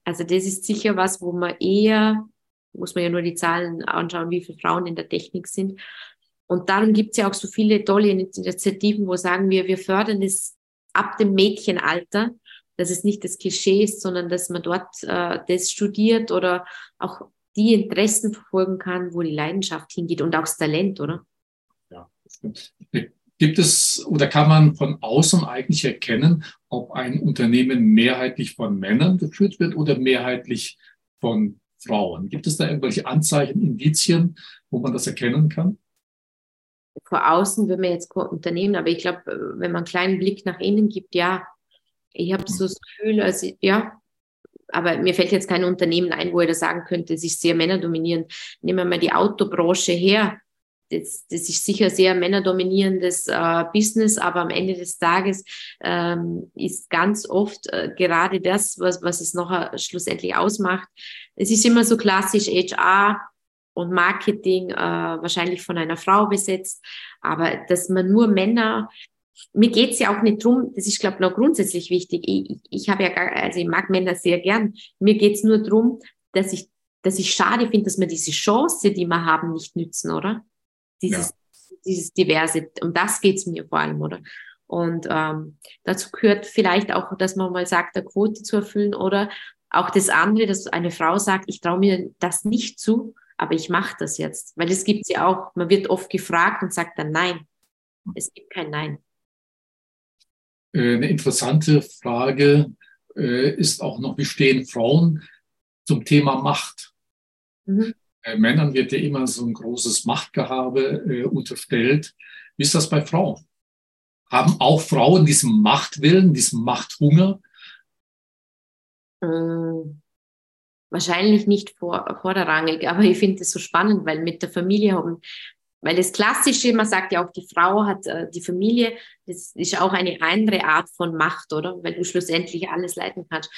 Also das ist sicher was, wo man eher, muss man ja nur die Zahlen anschauen, wie viele Frauen in der Technik sind. Und darum gibt es ja auch so viele tolle Initiativen, wo sagen wir, wir fördern es ab dem Mädchenalter, dass es nicht das Klischee ist, sondern dass man dort äh, das studiert oder auch die Interessen verfolgen kann, wo die Leidenschaft hingeht und auch das Talent, oder? Ja, Gibt es oder kann man von außen eigentlich erkennen, ob ein Unternehmen mehrheitlich von Männern geführt wird oder mehrheitlich von Frauen? Gibt es da irgendwelche Anzeichen, Indizien, wo man das erkennen kann? Vor außen würde man jetzt Unternehmen, aber ich glaube, wenn man einen kleinen Blick nach innen gibt, ja, ich habe so das Gefühl, also ja, aber mir fällt jetzt kein Unternehmen ein, wo ich da sagen könnte, es ist sehr männerdominierend. Nehmen wir mal die Autobranche her. Das, das ist sicher sehr männerdominierendes äh, Business, aber am Ende des Tages ähm, ist ganz oft äh, gerade das, was, was es noch schlussendlich ausmacht. Es ist immer so klassisch HR und Marketing äh, wahrscheinlich von einer Frau besetzt, aber dass man nur Männer mir geht's ja auch nicht drum, das ist, glaube ich, noch grundsätzlich wichtig. Ich, ich, ich habe ja gar, also ich mag Männer sehr gern. Mir geht's nur drum, dass ich, dass ich schade finde, dass wir diese Chance, die wir haben, nicht nützen, oder? Dieses, ja. dieses Diverse. Um das geht's mir vor allem, oder? Und ähm, dazu gehört vielleicht auch, dass man mal sagt, der Quote zu erfüllen oder auch das andere, dass eine Frau sagt, ich traue mir das nicht zu, aber ich mache das jetzt. Weil es gibt ja auch, man wird oft gefragt und sagt dann Nein. Es gibt kein Nein. Äh, eine interessante Frage äh, ist auch noch, wie stehen Frauen zum Thema Macht? Mhm. Äh, Männern wird ja immer so ein großes Machtgehabe unterstellt. Wie ist das bei Frauen? Haben auch Frauen diesen Machtwillen, diesen Machthunger? Ähm, wahrscheinlich nicht vor, vorderrangig, aber ich finde es so spannend, weil mit der Familie haben weil das Klassische, man sagt ja auch, die Frau hat äh, die Familie, das ist auch eine andere Art von Macht, oder? Weil du schlussendlich alles leiten kannst.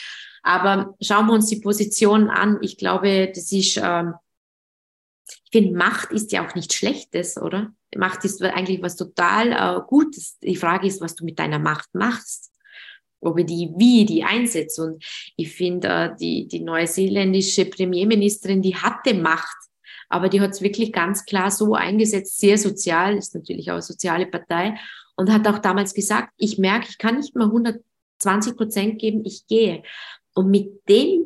Aber schauen wir uns die Position an. Ich glaube, das ist, ähm, ich finde, Macht ist ja auch nichts Schlechtes, oder? Macht ist eigentlich was total äh, Gutes. Die Frage ist, was du mit deiner Macht machst. Ob ich die, wie die einsetzt. Und ich finde, äh, die, die neuseeländische Premierministerin, die hatte Macht aber die hat es wirklich ganz klar so eingesetzt, sehr sozial, ist natürlich auch eine soziale Partei und hat auch damals gesagt, ich merke, ich kann nicht mehr 120 Prozent geben, ich gehe. Und mit dem,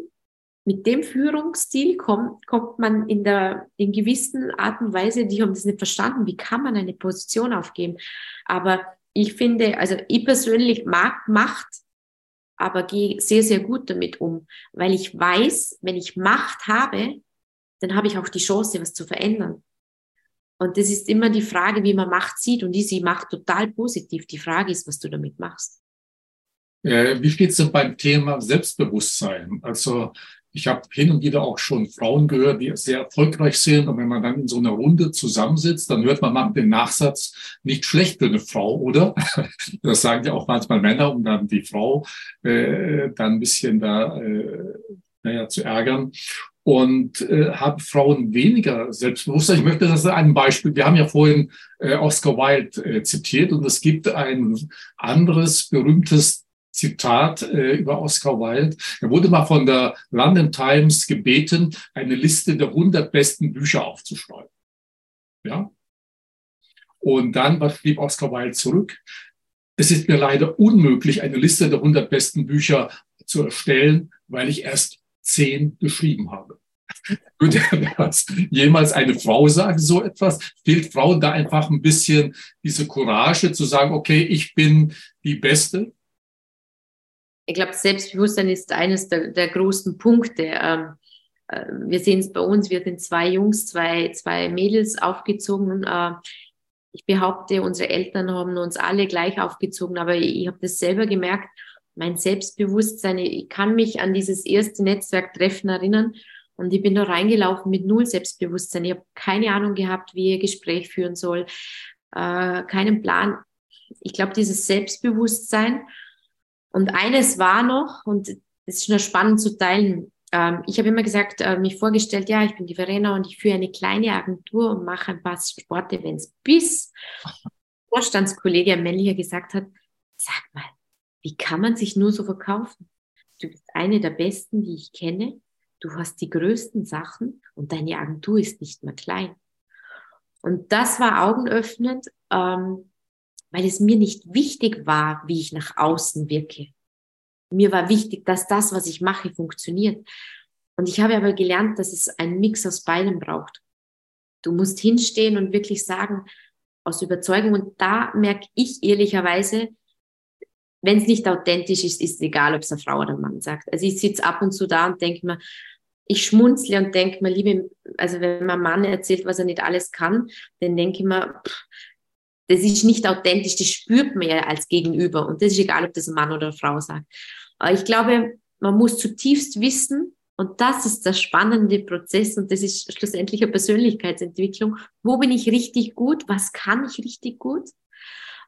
mit dem Führungsstil kommt, kommt man in der, in gewissen Art und Weise, die haben das nicht verstanden, wie kann man eine Position aufgeben. Aber ich finde, also ich persönlich mag Macht, aber gehe sehr, sehr gut damit um, weil ich weiß, wenn ich Macht habe, dann habe ich auch die Chance, was zu verändern. Und das ist immer die Frage, wie man Macht sieht. Und die sie macht total positiv. Die Frage ist, was du damit machst. Äh, wie steht es denn beim Thema Selbstbewusstsein? Also ich habe hin und wieder auch schon Frauen gehört, die sehr erfolgreich sind. Und wenn man dann in so einer Runde zusammensitzt, dann hört man mal den Nachsatz, nicht schlecht für eine Frau, oder? Das sagen ja auch manchmal Männer, um dann die Frau äh, dann ein bisschen da äh, naja, zu ärgern und äh, haben Frauen weniger Selbstbewusstsein. Ich möchte das ein Beispiel. Wir haben ja vorhin äh, Oscar Wilde äh, zitiert und es gibt ein anderes berühmtes Zitat äh, über Oscar Wilde. Er wurde mal von der London Times gebeten, eine Liste der 100 besten Bücher aufzuschreiben. Ja. Und dann, was schrieb Oscar Wilde zurück? Es ist mir leider unmöglich, eine Liste der 100 besten Bücher zu erstellen, weil ich erst zehn geschrieben habe. Würde jemals eine Frau sagen, so etwas? Fehlt Frauen da einfach ein bisschen diese Courage zu sagen, okay, ich bin die Beste? Ich glaube, Selbstbewusstsein ist eines der, der großen Punkte. Ähm, äh, wir sehen es bei uns, wir sind zwei Jungs, zwei, zwei Mädels aufgezogen. Äh, ich behaupte, unsere Eltern haben uns alle gleich aufgezogen, aber ich habe das selber gemerkt, mein Selbstbewusstsein, ich kann mich an dieses erste Netzwerktreffen erinnern und ich bin da reingelaufen mit null Selbstbewusstsein. Ich habe keine Ahnung gehabt, wie ein Gespräch führen soll, äh, keinen Plan. Ich glaube, dieses Selbstbewusstsein. Und eines war noch, und das ist schon spannend zu teilen, ähm, ich habe immer gesagt, äh, mich vorgestellt, ja, ich bin die Verena und ich führe eine kleine Agentur und mache ein paar Sportevents, bis Vorstandskollege, ein männlicher, gesagt hat, sag mal, wie kann man sich nur so verkaufen? Du bist eine der besten, die ich kenne. Du hast die größten Sachen und deine Agentur ist nicht mehr klein. Und das war augenöffnend, ähm, weil es mir nicht wichtig war, wie ich nach außen wirke. Mir war wichtig, dass das, was ich mache, funktioniert. Und ich habe aber gelernt, dass es einen Mix aus beidem braucht. Du musst hinstehen und wirklich sagen, aus Überzeugung. Und da merke ich ehrlicherweise, wenn es nicht authentisch ist, ist es egal, ob es eine Frau oder ein Mann sagt. Also ich sitze ab und zu da und denke mir, ich schmunzle und denke mir, liebe, also wenn mein Mann erzählt, was er nicht alles kann, dann denke ich mir, pff, das ist nicht authentisch, das spürt man ja als Gegenüber. Und das ist egal, ob das ein Mann oder eine Frau sagt. Aber ich glaube, man muss zutiefst wissen, und das ist der spannende Prozess und das ist schlussendlich eine Persönlichkeitsentwicklung. Wo bin ich richtig gut? Was kann ich richtig gut?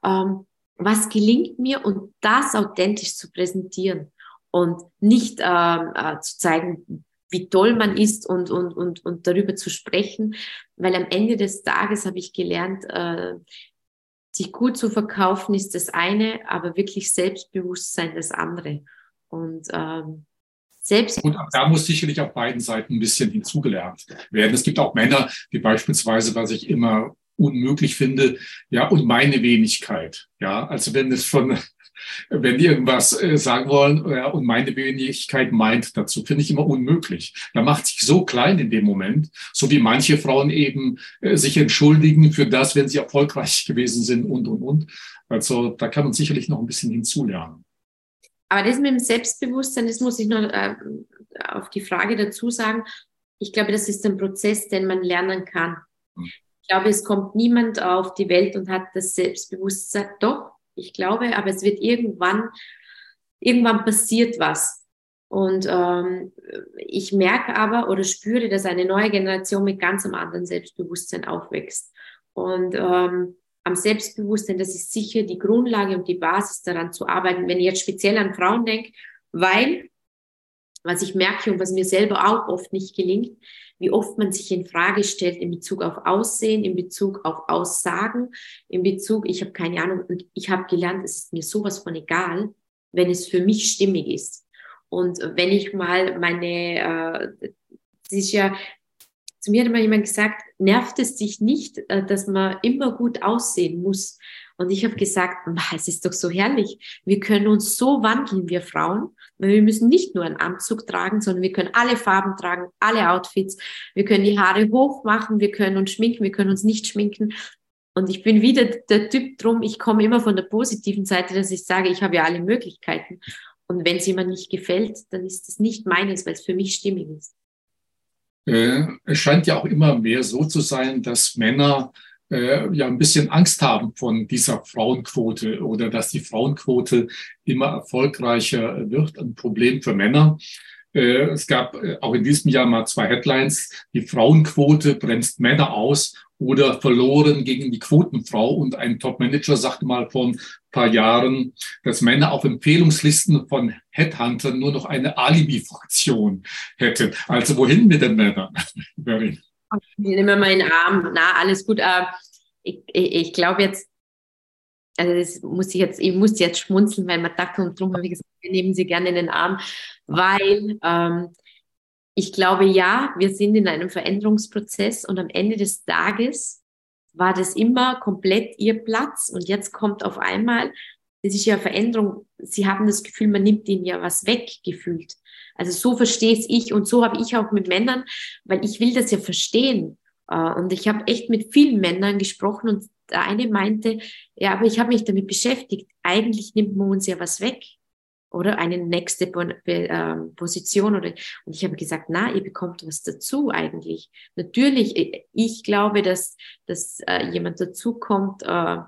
Ähm, was gelingt mir? Und das authentisch zu präsentieren und nicht ähm, äh, zu zeigen, wie toll man ist und, und, und, und darüber zu sprechen. Weil am Ende des Tages habe ich gelernt, äh, sich gut zu verkaufen ist das eine, aber wirklich Selbstbewusstsein das andere. Und ähm, selbst. Und da muss sicherlich auf beiden Seiten ein bisschen hinzugelernt werden. Es gibt auch Männer, die beispielsweise, was ich immer unmöglich finde, ja, und meine Wenigkeit. Ja, also wenn es von wenn die irgendwas äh, sagen wollen ja, und meine Wenigkeit meint dazu, finde ich immer unmöglich. Da macht sich so klein in dem Moment, so wie manche Frauen eben äh, sich entschuldigen für das, wenn sie erfolgreich gewesen sind und, und, und. Also da kann man sicherlich noch ein bisschen hinzulernen. Aber das mit dem Selbstbewusstsein, das muss ich noch äh, auf die Frage dazu sagen. Ich glaube, das ist ein Prozess, den man lernen kann. Hm. Ich glaube, es kommt niemand auf die Welt und hat das Selbstbewusstsein. Doch, ich glaube, aber es wird irgendwann, irgendwann passiert was. Und ähm, ich merke aber oder spüre, dass eine neue Generation mit ganz einem anderen Selbstbewusstsein aufwächst. Und ähm, am Selbstbewusstsein, das ist sicher die Grundlage und die Basis daran zu arbeiten, wenn ich jetzt speziell an Frauen denke, weil, was ich merke und was mir selber auch oft nicht gelingt, wie oft man sich in Frage stellt in Bezug auf Aussehen, in Bezug auf Aussagen, in Bezug, ich habe keine Ahnung, und ich habe gelernt, es ist mir sowas von egal, wenn es für mich stimmig ist. Und wenn ich mal meine, äh, das ist ja, zu mir hat mal jemand gesagt, nervt es dich nicht, äh, dass man immer gut aussehen muss? Und ich habe gesagt, es ist doch so herrlich. Wir können uns so wandeln, wir Frauen. Weil wir müssen nicht nur einen Anzug tragen, sondern wir können alle Farben tragen, alle Outfits. Wir können die Haare hoch machen, wir können uns schminken, wir können uns nicht schminken. Und ich bin wieder der Typ drum, ich komme immer von der positiven Seite, dass ich sage, ich habe ja alle Möglichkeiten. Und wenn es jemand nicht gefällt, dann ist es nicht meines, weil es für mich stimmig ist. Äh, es scheint ja auch immer mehr so zu sein, dass Männer äh, ja ein bisschen Angst haben von dieser Frauenquote oder dass die Frauenquote immer erfolgreicher wird. Ein Problem für Männer. Äh, es gab äh, auch in diesem Jahr mal zwei Headlines. Die Frauenquote bremst Männer aus oder verloren gegen die Quotenfrau. Und ein Topmanager sagte mal vor ein paar Jahren, dass Männer auf Empfehlungslisten von Headhuntern nur noch eine Alibi-Fraktion hätten. Also wohin mit den Männern? Nehmen wir mal in den Arm. Na, alles gut. Ich, ich, ich glaube jetzt, also das muss ich jetzt, ich muss jetzt schmunzeln, weil man dachte, und darum habe ich gesagt, wir nehmen sie gerne in den Arm, weil ähm, ich glaube, ja, wir sind in einem Veränderungsprozess und am Ende des Tages war das immer komplett ihr Platz und jetzt kommt auf einmal, das ist ja Veränderung, sie haben das Gefühl, man nimmt ihnen ja was weg, gefühlt. Also so verstehe es ich und so habe ich auch mit Männern, weil ich will das ja verstehen. Äh, und ich habe echt mit vielen Männern gesprochen und der eine meinte, ja, aber ich habe mich damit beschäftigt. Eigentlich nimmt man uns ja was weg. oder eine nächste ähm, Position oder und ich habe gesagt, na, ihr bekommt was dazu eigentlich. Natürlich, äh, ich glaube, dass dass äh, jemand dazukommt, äh,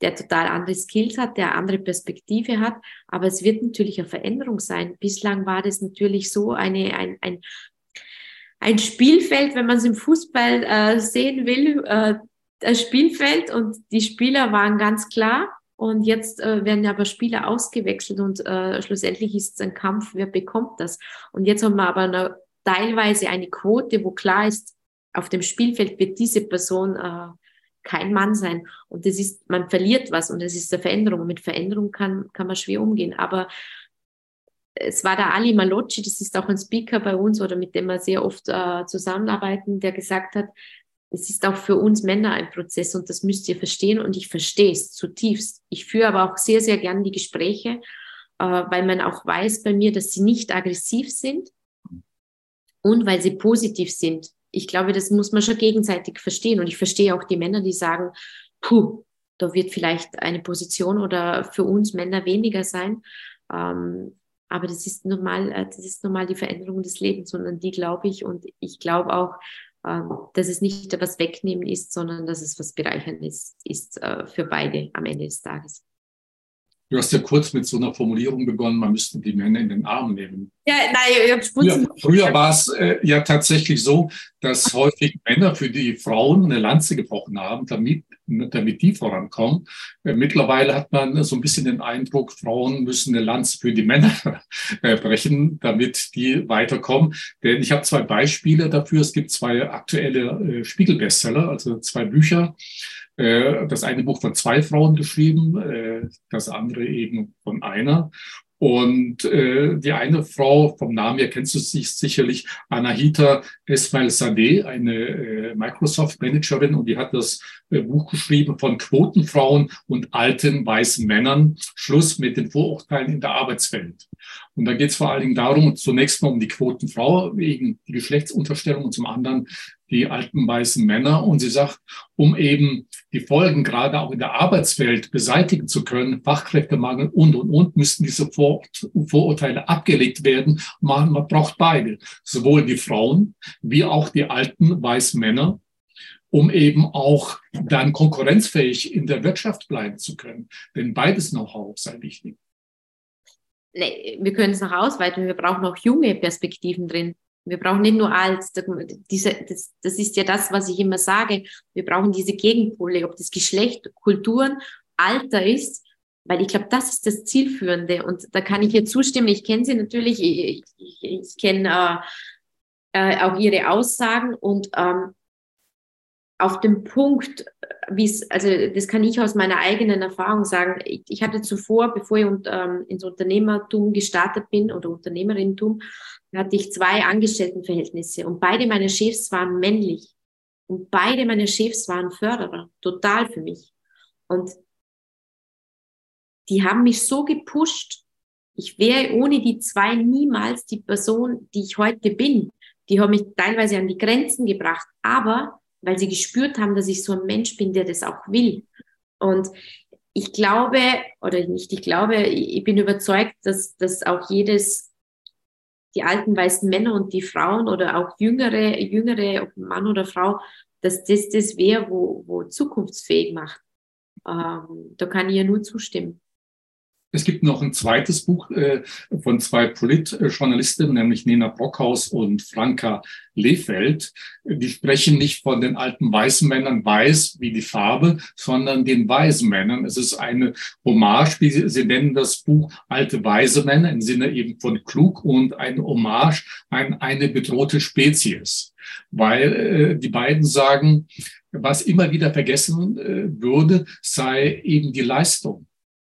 der total andere Skills hat, der andere Perspektive hat, aber es wird natürlich eine Veränderung sein. Bislang war das natürlich so eine ein, ein ein Spielfeld, wenn man es im Fußball äh, sehen will, äh, ein Spielfeld und die Spieler waren ganz klar und jetzt äh, werden aber Spieler ausgewechselt und äh, schlussendlich ist es ein Kampf, wer bekommt das. Und jetzt haben wir aber eine, teilweise eine Quote, wo klar ist, auf dem Spielfeld wird diese Person äh, kein Mann sein. Und das ist, man verliert was und das ist eine Veränderung. Und mit Veränderung kann, kann man schwer umgehen. Aber es war der Ali Malocci, das ist auch ein Speaker bei uns oder mit dem wir sehr oft äh, zusammenarbeiten, der gesagt hat, es ist auch für uns Männer ein Prozess und das müsst ihr verstehen und ich verstehe es zutiefst. Ich führe aber auch sehr, sehr gern die Gespräche, äh, weil man auch weiß bei mir, dass sie nicht aggressiv sind und weil sie positiv sind. Ich glaube, das muss man schon gegenseitig verstehen und ich verstehe auch die Männer, die sagen, puh, da wird vielleicht eine Position oder für uns Männer weniger sein. Ähm, aber das ist normal, äh, das ist normal die Veränderung des Lebens sondern die glaube ich und ich glaube auch, ähm, dass es nicht etwas wegnehmen ist, sondern dass es was Bereicherndes ist äh, für beide am Ende des Tages. Du hast ja kurz mit so einer Formulierung begonnen, man müsste die Männer in den Arm nehmen. Ja, nein, ich habe Früher, früher war es äh, ja tatsächlich so, dass häufig Männer für die Frauen eine Lanze gebrochen haben, damit, damit die vorankommen. Äh, mittlerweile hat man so ein bisschen den Eindruck, Frauen müssen eine Lanze für die Männer äh, brechen, damit die weiterkommen. Denn ich habe zwei Beispiele dafür. Es gibt zwei aktuelle äh, Spiegelbestseller, also zwei Bücher das eine Buch von zwei Frauen geschrieben, äh, das andere eben von einer. Und äh, die eine Frau, vom Namen her kennst du sie sicherlich, Anahita Esmail Sadeh, eine äh, Microsoft-Managerin, und die hat das äh, Buch geschrieben von Quotenfrauen und alten weißen Männern, Schluss mit den Vorurteilen in der Arbeitswelt. Und da geht es vor allen Dingen darum, zunächst mal um die Quotenfrau wegen die Geschlechtsunterstellung und zum anderen die alten weißen Männer. Und sie sagt, um eben die Folgen gerade auch in der Arbeitswelt beseitigen zu können, Fachkräftemangel und, und, und, müssten diese Vor Vorurteile abgelegt werden. Man, man braucht beide, sowohl die Frauen wie auch die alten weißen Männer, um eben auch dann konkurrenzfähig in der Wirtschaft bleiben zu können. Denn beides Know-how sei wichtig. Nee, wir können es noch ausweiten. Wir brauchen auch junge Perspektiven drin. Wir brauchen nicht nur alt. Diese, das, das ist ja das, was ich immer sage. Wir brauchen diese Gegenpole, ob das Geschlecht, Kulturen, Alter ist, weil ich glaube, das ist das Zielführende. Und da kann ich ihr zustimmen. Ich kenne sie natürlich. Ich, ich, ich kenne äh, äh, auch ihre Aussagen und ähm, auf dem Punkt, wie es, also das kann ich aus meiner eigenen Erfahrung sagen. Ich, ich hatte zuvor, bevor ich und, ähm, ins Unternehmertum gestartet bin oder Unternehmerintum, hatte ich zwei Angestelltenverhältnisse und beide meine Chefs waren männlich und beide meine Chefs waren Förderer, total für mich. Und die haben mich so gepusht. Ich wäre ohne die zwei niemals die Person, die ich heute bin. Die haben mich teilweise an die Grenzen gebracht, aber weil sie gespürt haben, dass ich so ein Mensch bin, der das auch will. Und ich glaube, oder nicht, ich glaube, ich bin überzeugt, dass, dass auch jedes, die alten weißen Männer und die Frauen oder auch jüngere, jüngere, ob Mann oder Frau, dass das das wäre, wo, wo zukunftsfähig macht. Ähm, da kann ich ja nur zustimmen. Es gibt noch ein zweites Buch äh, von zwei Politjournalistinnen, nämlich Nena Brockhaus und Franka Lefeld. Die sprechen nicht von den alten weißen Männern weiß wie die Farbe, sondern den weisen Männern. Es ist eine Hommage, wie sie, sie nennen das Buch Alte weise Männer im Sinne eben von klug und eine Hommage an eine bedrohte Spezies. Weil äh, die beiden sagen, was immer wieder vergessen äh, würde, sei eben die Leistung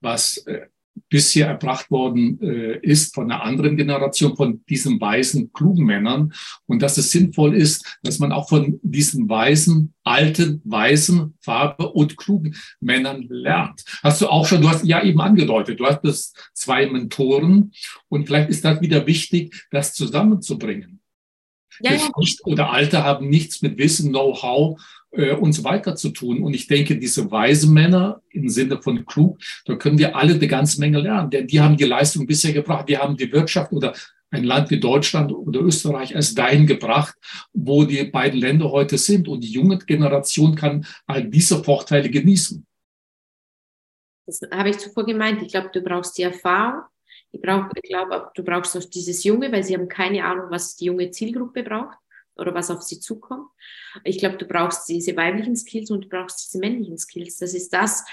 was äh, bisher erbracht worden äh, ist von einer anderen Generation, von diesen weisen, klugen Männern. Und dass es sinnvoll ist, dass man auch von diesen weisen, alten, weisen, Farbe und klugen Männern lernt. Hast du auch schon, du hast ja eben angedeutet, du hattest zwei Mentoren und vielleicht ist das wieder wichtig, das zusammenzubringen. Ja, ja. Nicht, oder Alte haben nichts mit Wissen, Know-how äh, und so weiter zu tun. Und ich denke, diese weisen Männer im Sinne von klug, da können wir alle eine ganze Menge lernen. Denn die haben die Leistung bisher gebracht. Wir haben die Wirtschaft oder ein Land wie Deutschland oder Österreich erst dahin gebracht, wo die beiden Länder heute sind. Und die junge Generation kann all diese Vorteile genießen. Das habe ich zuvor gemeint. Ich glaube, du brauchst die Erfahrung. Ich, ich glaube, du brauchst auch dieses Junge, weil sie haben keine Ahnung, was die junge Zielgruppe braucht oder was auf sie zukommt. Ich glaube, du brauchst diese weiblichen Skills und du brauchst diese männlichen Skills. Das ist das,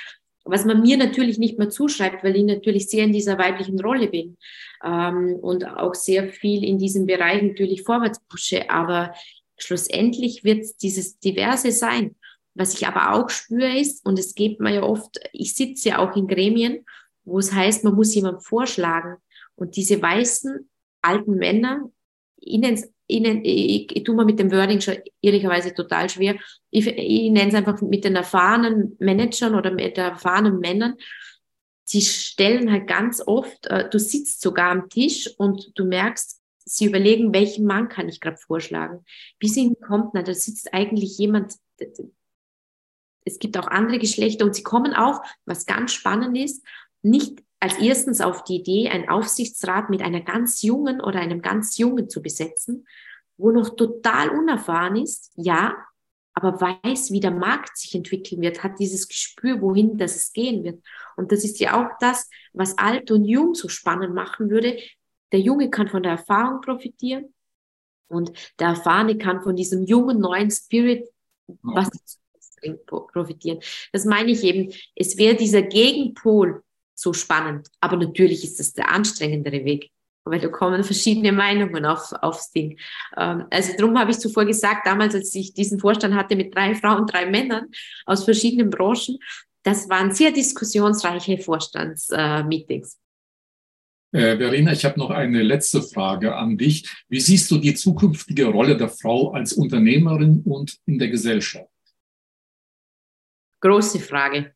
was man mir natürlich nicht mehr zuschreibt, weil ich natürlich sehr in dieser weiblichen Rolle bin ähm, und auch sehr viel in diesem Bereich natürlich vorwärts pushe. Aber schlussendlich wird dieses Diverse sein. Was ich aber auch spüre ist, und es geht mir ja oft, ich sitze ja auch in Gremien, wo es heißt, man muss jemandem vorschlagen. Und diese weißen alten Männer, ihnen ihnen, ich, ich tue mir mit dem Wording schon ehrlicherweise total schwer. Ich, ich nenne es einfach mit den erfahrenen Managern oder mit den erfahrenen Männern. Sie stellen halt ganz oft, äh, du sitzt sogar am Tisch und du merkst, sie überlegen, welchen Mann kann ich gerade vorschlagen. Bis ihnen kommt, na, da sitzt eigentlich jemand, es gibt auch andere Geschlechter und sie kommen auch, was ganz spannend ist, nicht als erstens auf die Idee, einen Aufsichtsrat mit einer ganz jungen oder einem ganz jungen zu besetzen, wo noch total unerfahren ist, ja, aber weiß, wie der Markt sich entwickeln wird, hat dieses Gespür, wohin das es gehen wird. Und das ist ja auch das, was alt und jung so spannend machen würde. Der Junge kann von der Erfahrung profitieren und der Erfahrene kann von diesem jungen, neuen Spirit, was profitieren. Das meine ich eben. Es wäre dieser Gegenpol so spannend. Aber natürlich ist das der anstrengendere Weg, weil da kommen verschiedene Meinungen auf, aufs Ding. Ähm, also darum habe ich zuvor gesagt, damals, als ich diesen Vorstand hatte mit drei Frauen, drei Männern aus verschiedenen Branchen, das waren sehr diskussionsreiche Vorstandsmeetings. Äh, Verena, ich habe noch eine letzte Frage an dich. Wie siehst du die zukünftige Rolle der Frau als Unternehmerin und in der Gesellschaft? Große Frage.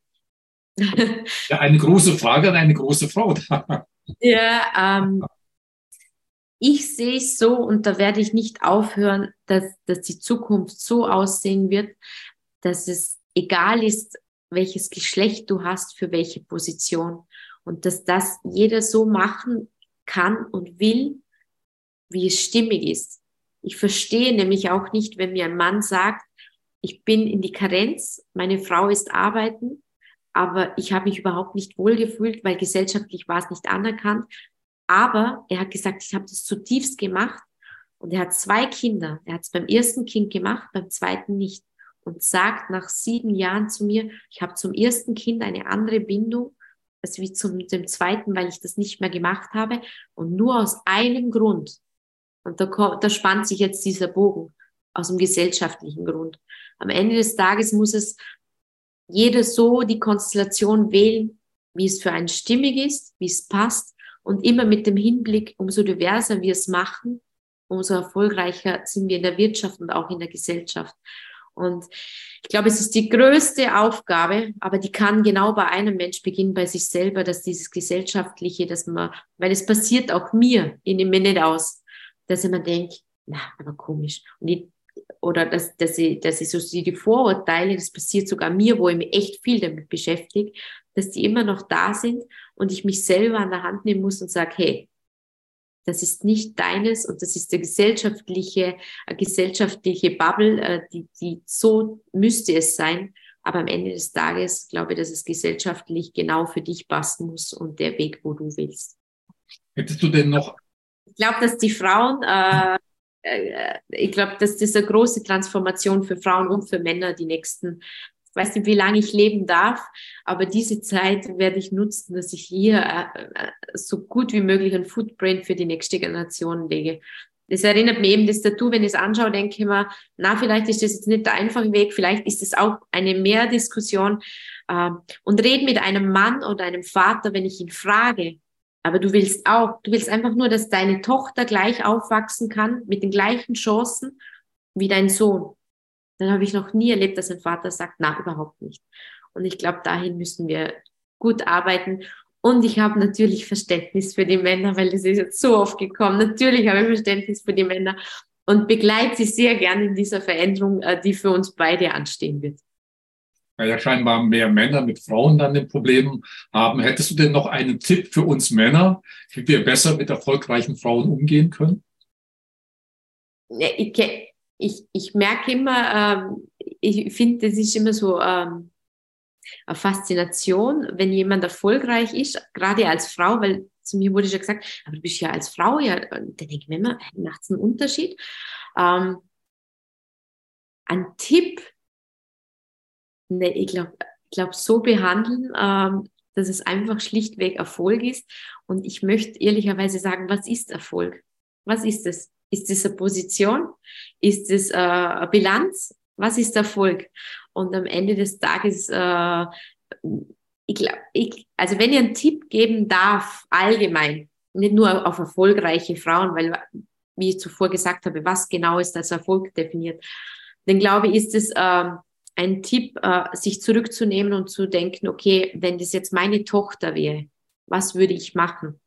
Ja, eine große Frage an eine große Frau. ja, ähm, ich sehe es so und da werde ich nicht aufhören, dass, dass die Zukunft so aussehen wird, dass es egal ist, welches Geschlecht du hast, für welche Position. Und dass das jeder so machen kann und will, wie es stimmig ist. Ich verstehe nämlich auch nicht, wenn mir ein Mann sagt, ich bin in die Karenz, meine Frau ist arbeiten aber ich habe mich überhaupt nicht wohlgefühlt, weil gesellschaftlich war es nicht anerkannt. Aber er hat gesagt, ich habe das zutiefst gemacht und er hat zwei Kinder. Er hat es beim ersten Kind gemacht, beim zweiten nicht. Und sagt nach sieben Jahren zu mir, ich habe zum ersten Kind eine andere Bindung als wie zum dem zweiten, weil ich das nicht mehr gemacht habe. Und nur aus einem Grund. Und da, da spannt sich jetzt dieser Bogen aus dem gesellschaftlichen Grund. Am Ende des Tages muss es jeder so die Konstellation wählen, wie es für einen stimmig ist, wie es passt und immer mit dem Hinblick, umso diverser wir es machen, umso erfolgreicher sind wir in der Wirtschaft und auch in der Gesellschaft. Und ich glaube, es ist die größte Aufgabe, aber die kann genau bei einem Mensch beginnen, bei sich selber, dass dieses Gesellschaftliche, dass man, weil es passiert auch mir, nehme mir nicht aus, dass ich mir denke, na, aber komisch. Und ich oder dass, dass, ich, dass ich so die Vorurteile, das passiert sogar mir, wo ich mich echt viel damit beschäftige, dass die immer noch da sind und ich mich selber an der Hand nehmen muss und sage, hey, das ist nicht deines und das ist der gesellschaftliche, gesellschaftliche Bubble, äh, die, die so müsste es sein. Aber am Ende des Tages glaube ich, dass es gesellschaftlich genau für dich passen muss und der Weg, wo du willst. Hättest du denn noch? Ich glaube, dass die Frauen äh, ich glaube, dass das eine große Transformation für Frauen und für Männer die nächsten, ich weiß nicht, wie lange ich leben darf, aber diese Zeit werde ich nutzen, dass ich hier äh, äh, so gut wie möglich ein Footprint für die nächste Generation lege. Das erinnert mich eben das Tattoo, wenn ich es anschaue, denke ich mir, na, vielleicht ist das jetzt nicht der einfache Weg, vielleicht ist es auch eine Mehrdiskussion. Ähm, und rede mit einem Mann oder einem Vater, wenn ich ihn frage, aber du willst auch, du willst einfach nur, dass deine Tochter gleich aufwachsen kann mit den gleichen Chancen wie dein Sohn. Dann habe ich noch nie erlebt, dass ein Vater sagt, na, überhaupt nicht. Und ich glaube, dahin müssen wir gut arbeiten. Und ich habe natürlich Verständnis für die Männer, weil das ist jetzt so oft gekommen. Natürlich habe ich Verständnis für die Männer. und begleite sie sehr gerne in dieser Veränderung, äh, die für uns beide anstehen wird. Weil ja scheinbar mehr Männer mit Frauen dann den Problemen haben. Hättest du denn noch einen Tipp für uns Männer, wie wir besser mit erfolgreichen Frauen umgehen können? Ich, ich, ich merke immer, ähm, ich finde, das ist immer so ähm, eine Faszination, wenn jemand erfolgreich ist, gerade als Frau, weil zu mir wurde schon gesagt, aber du bist ja als Frau, ja, dann denke ich mir immer, macht es einen Unterschied. Ähm, ein Tipp, ne, ich glaube, glaub, so behandeln, ähm, dass es einfach schlichtweg Erfolg ist. Und ich möchte ehrlicherweise sagen, was ist Erfolg? Was ist es? Ist es eine Position? Ist es äh, eine Bilanz? Was ist Erfolg? Und am Ende des Tages, äh, ich glaube, ich, also wenn ich einen Tipp geben darf, allgemein, nicht nur auf erfolgreiche Frauen, weil, wie ich zuvor gesagt habe, was genau ist als Erfolg definiert, dann glaube ich, ist es äh, ein Tipp, äh, sich zurückzunehmen und zu denken, okay, wenn das jetzt meine Tochter wäre, was würde ich machen?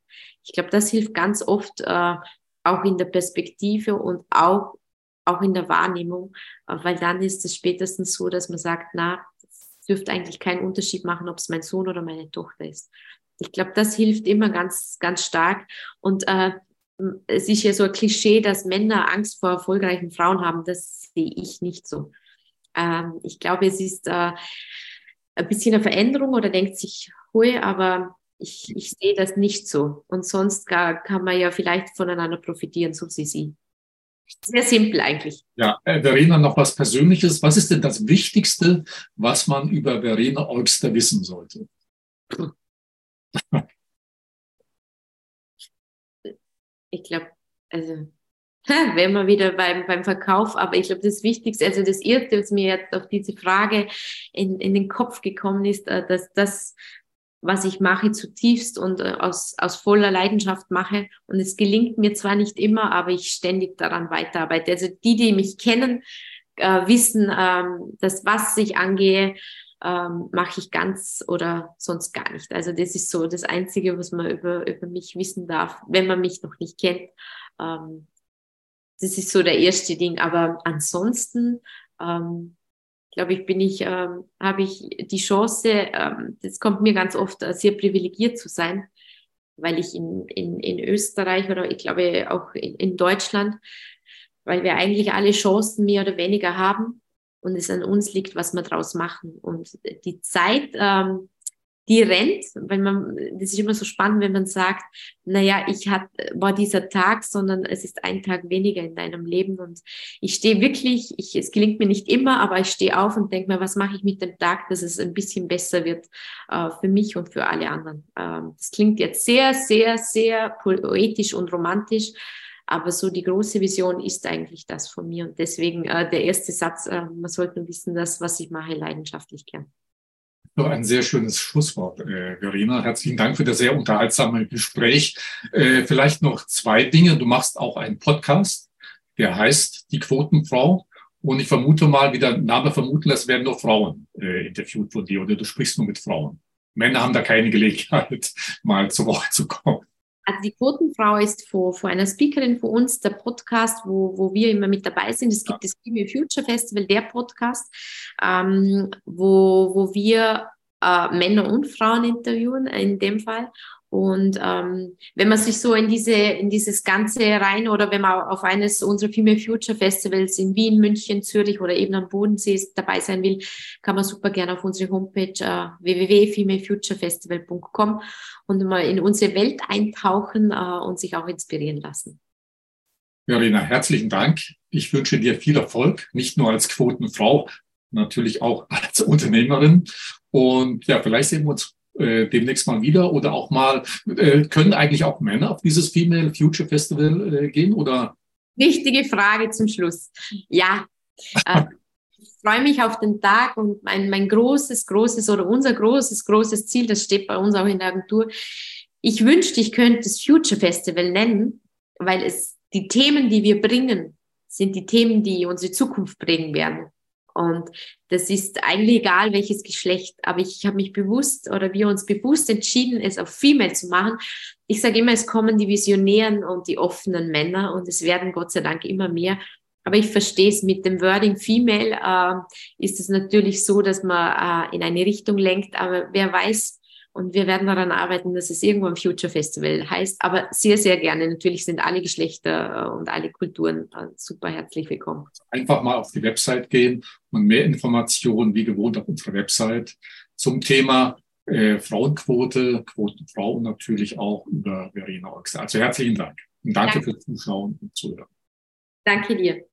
Ich glaube, das hilft ganz oft, äh, auch in der Perspektive und auch, auch in der Wahrnehmung, äh, weil dann ist es spätestens so, dass man sagt, na, es dürfte eigentlich keinen Unterschied machen, ob es mein Sohn oder meine Tochter ist. Ich glaube, das hilft immer ganz, ganz stark. Und äh, es ist ja so ein Klischee, dass Männer Angst vor erfolgreichen Frauen haben. Das sehe ich nicht so. Ähm, ich glaube, es ist äh, ein bisschen eine Veränderung oder denkt sich, hui, aber ich, ich sehe das nicht so. Und sonst gar, kann man ja vielleicht voneinander profitieren, so wie sie. Sehr simpel eigentlich. Ja, äh, Verena, noch was Persönliches. Was ist denn das Wichtigste, was man über Verena Olster wissen sollte? Ich glaube, also wären wir wieder beim, beim Verkauf, aber ich glaube, das Wichtigste, also das Erste, was mir jetzt auf diese Frage in, in den Kopf gekommen ist, äh, dass das was ich mache, zutiefst und äh, aus, aus voller Leidenschaft mache. Und es gelingt mir zwar nicht immer, aber ich ständig daran weiterarbeite. Also die, die mich kennen, äh, wissen, ähm, dass was ich angehe, ähm, mache ich ganz oder sonst gar nicht. Also das ist so das Einzige, was man über, über mich wissen darf, wenn man mich noch nicht kennt. Ähm, das ist so der erste Ding. Aber ansonsten ähm, glaube ich, bin ich, ähm, habe ich die Chance, ähm, das kommt mir ganz oft, äh, sehr privilegiert zu sein, weil ich in, in, in Österreich oder ich glaube auch in, in Deutschland, weil wir eigentlich alle Chancen mehr oder weniger haben und es an uns liegt, was wir draus machen. Und die Zeit, ähm, die rennt, weil man, das ist immer so spannend, wenn man sagt, naja, ich hat, war dieser Tag, sondern es ist ein Tag weniger in deinem Leben und ich stehe wirklich, ich, es gelingt mir nicht immer, aber ich stehe auf und denke mir, was mache ich mit dem Tag, dass es ein bisschen besser wird äh, für mich und für alle anderen. Ähm, das klingt jetzt sehr, sehr, sehr poetisch und romantisch, aber so die große Vision ist eigentlich das von mir und deswegen äh, der erste Satz, äh, man sollte wissen, dass was ich mache leidenschaftlich gern. Noch ein sehr schönes Schlusswort, äh, Verena. Herzlichen Dank für das sehr unterhaltsame Gespräch. Äh, vielleicht noch zwei Dinge. Du machst auch einen Podcast, der heißt Die Quotenfrau. Und ich vermute mal, wie der Name vermuten lässt, werden nur Frauen äh, interviewt von dir oder du sprichst nur mit Frauen. Männer haben da keine Gelegenheit, mal zu Wort zu kommen. Also die Quotenfrau ist vor, vor einer Speakerin von uns, der Podcast, wo, wo wir immer mit dabei sind. Es gibt das Female Future Festival, der Podcast, ähm, wo, wo wir äh, Männer und Frauen interviewen, in dem Fall. Und ähm, wenn man sich so in diese in dieses Ganze rein oder wenn man auf eines unserer Female Future Festivals in Wien, München, Zürich oder eben am Bodensee dabei sein will, kann man super gerne auf unsere Homepage äh, www.femalefuturefestival.com und mal in unsere Welt eintauchen äh, und sich auch inspirieren lassen. Verena, herzlichen Dank. Ich wünsche dir viel Erfolg, nicht nur als Quotenfrau, natürlich auch als Unternehmerin. Und ja, vielleicht sehen wir uns äh, demnächst mal wieder oder auch mal, äh, können eigentlich auch Männer auf dieses Female Future Festival äh, gehen oder? Wichtige Frage zum Schluss. Ja, äh, ich freue mich auf den Tag und mein, mein großes, großes oder unser großes, großes Ziel, das steht bei uns auch in der Agentur. Ich wünschte, ich könnte das Future Festival nennen, weil es die Themen, die wir bringen, sind die Themen, die unsere Zukunft bringen werden. Und das ist eigentlich egal, welches Geschlecht, aber ich habe mich bewusst oder wir uns bewusst entschieden, es auf Female zu machen. Ich sage immer, es kommen die Visionären und die offenen Männer und es werden Gott sei Dank immer mehr. Aber ich verstehe es mit dem Wording Female, äh, ist es natürlich so, dass man äh, in eine Richtung lenkt, aber wer weiß, und wir werden daran arbeiten, dass es irgendwo ein Future Festival heißt. Aber sehr, sehr gerne. Natürlich sind alle Geschlechter äh, und alle Kulturen äh, super herzlich willkommen. Einfach mal auf die Website gehen und mehr Informationen, wie gewohnt, auf unserer Website zum Thema äh, Frauenquote, Quotenfrau und natürlich auch über Verena Oxer. Also herzlichen Dank. Und danke, danke. fürs Zuschauen und Zuhören. Danke dir.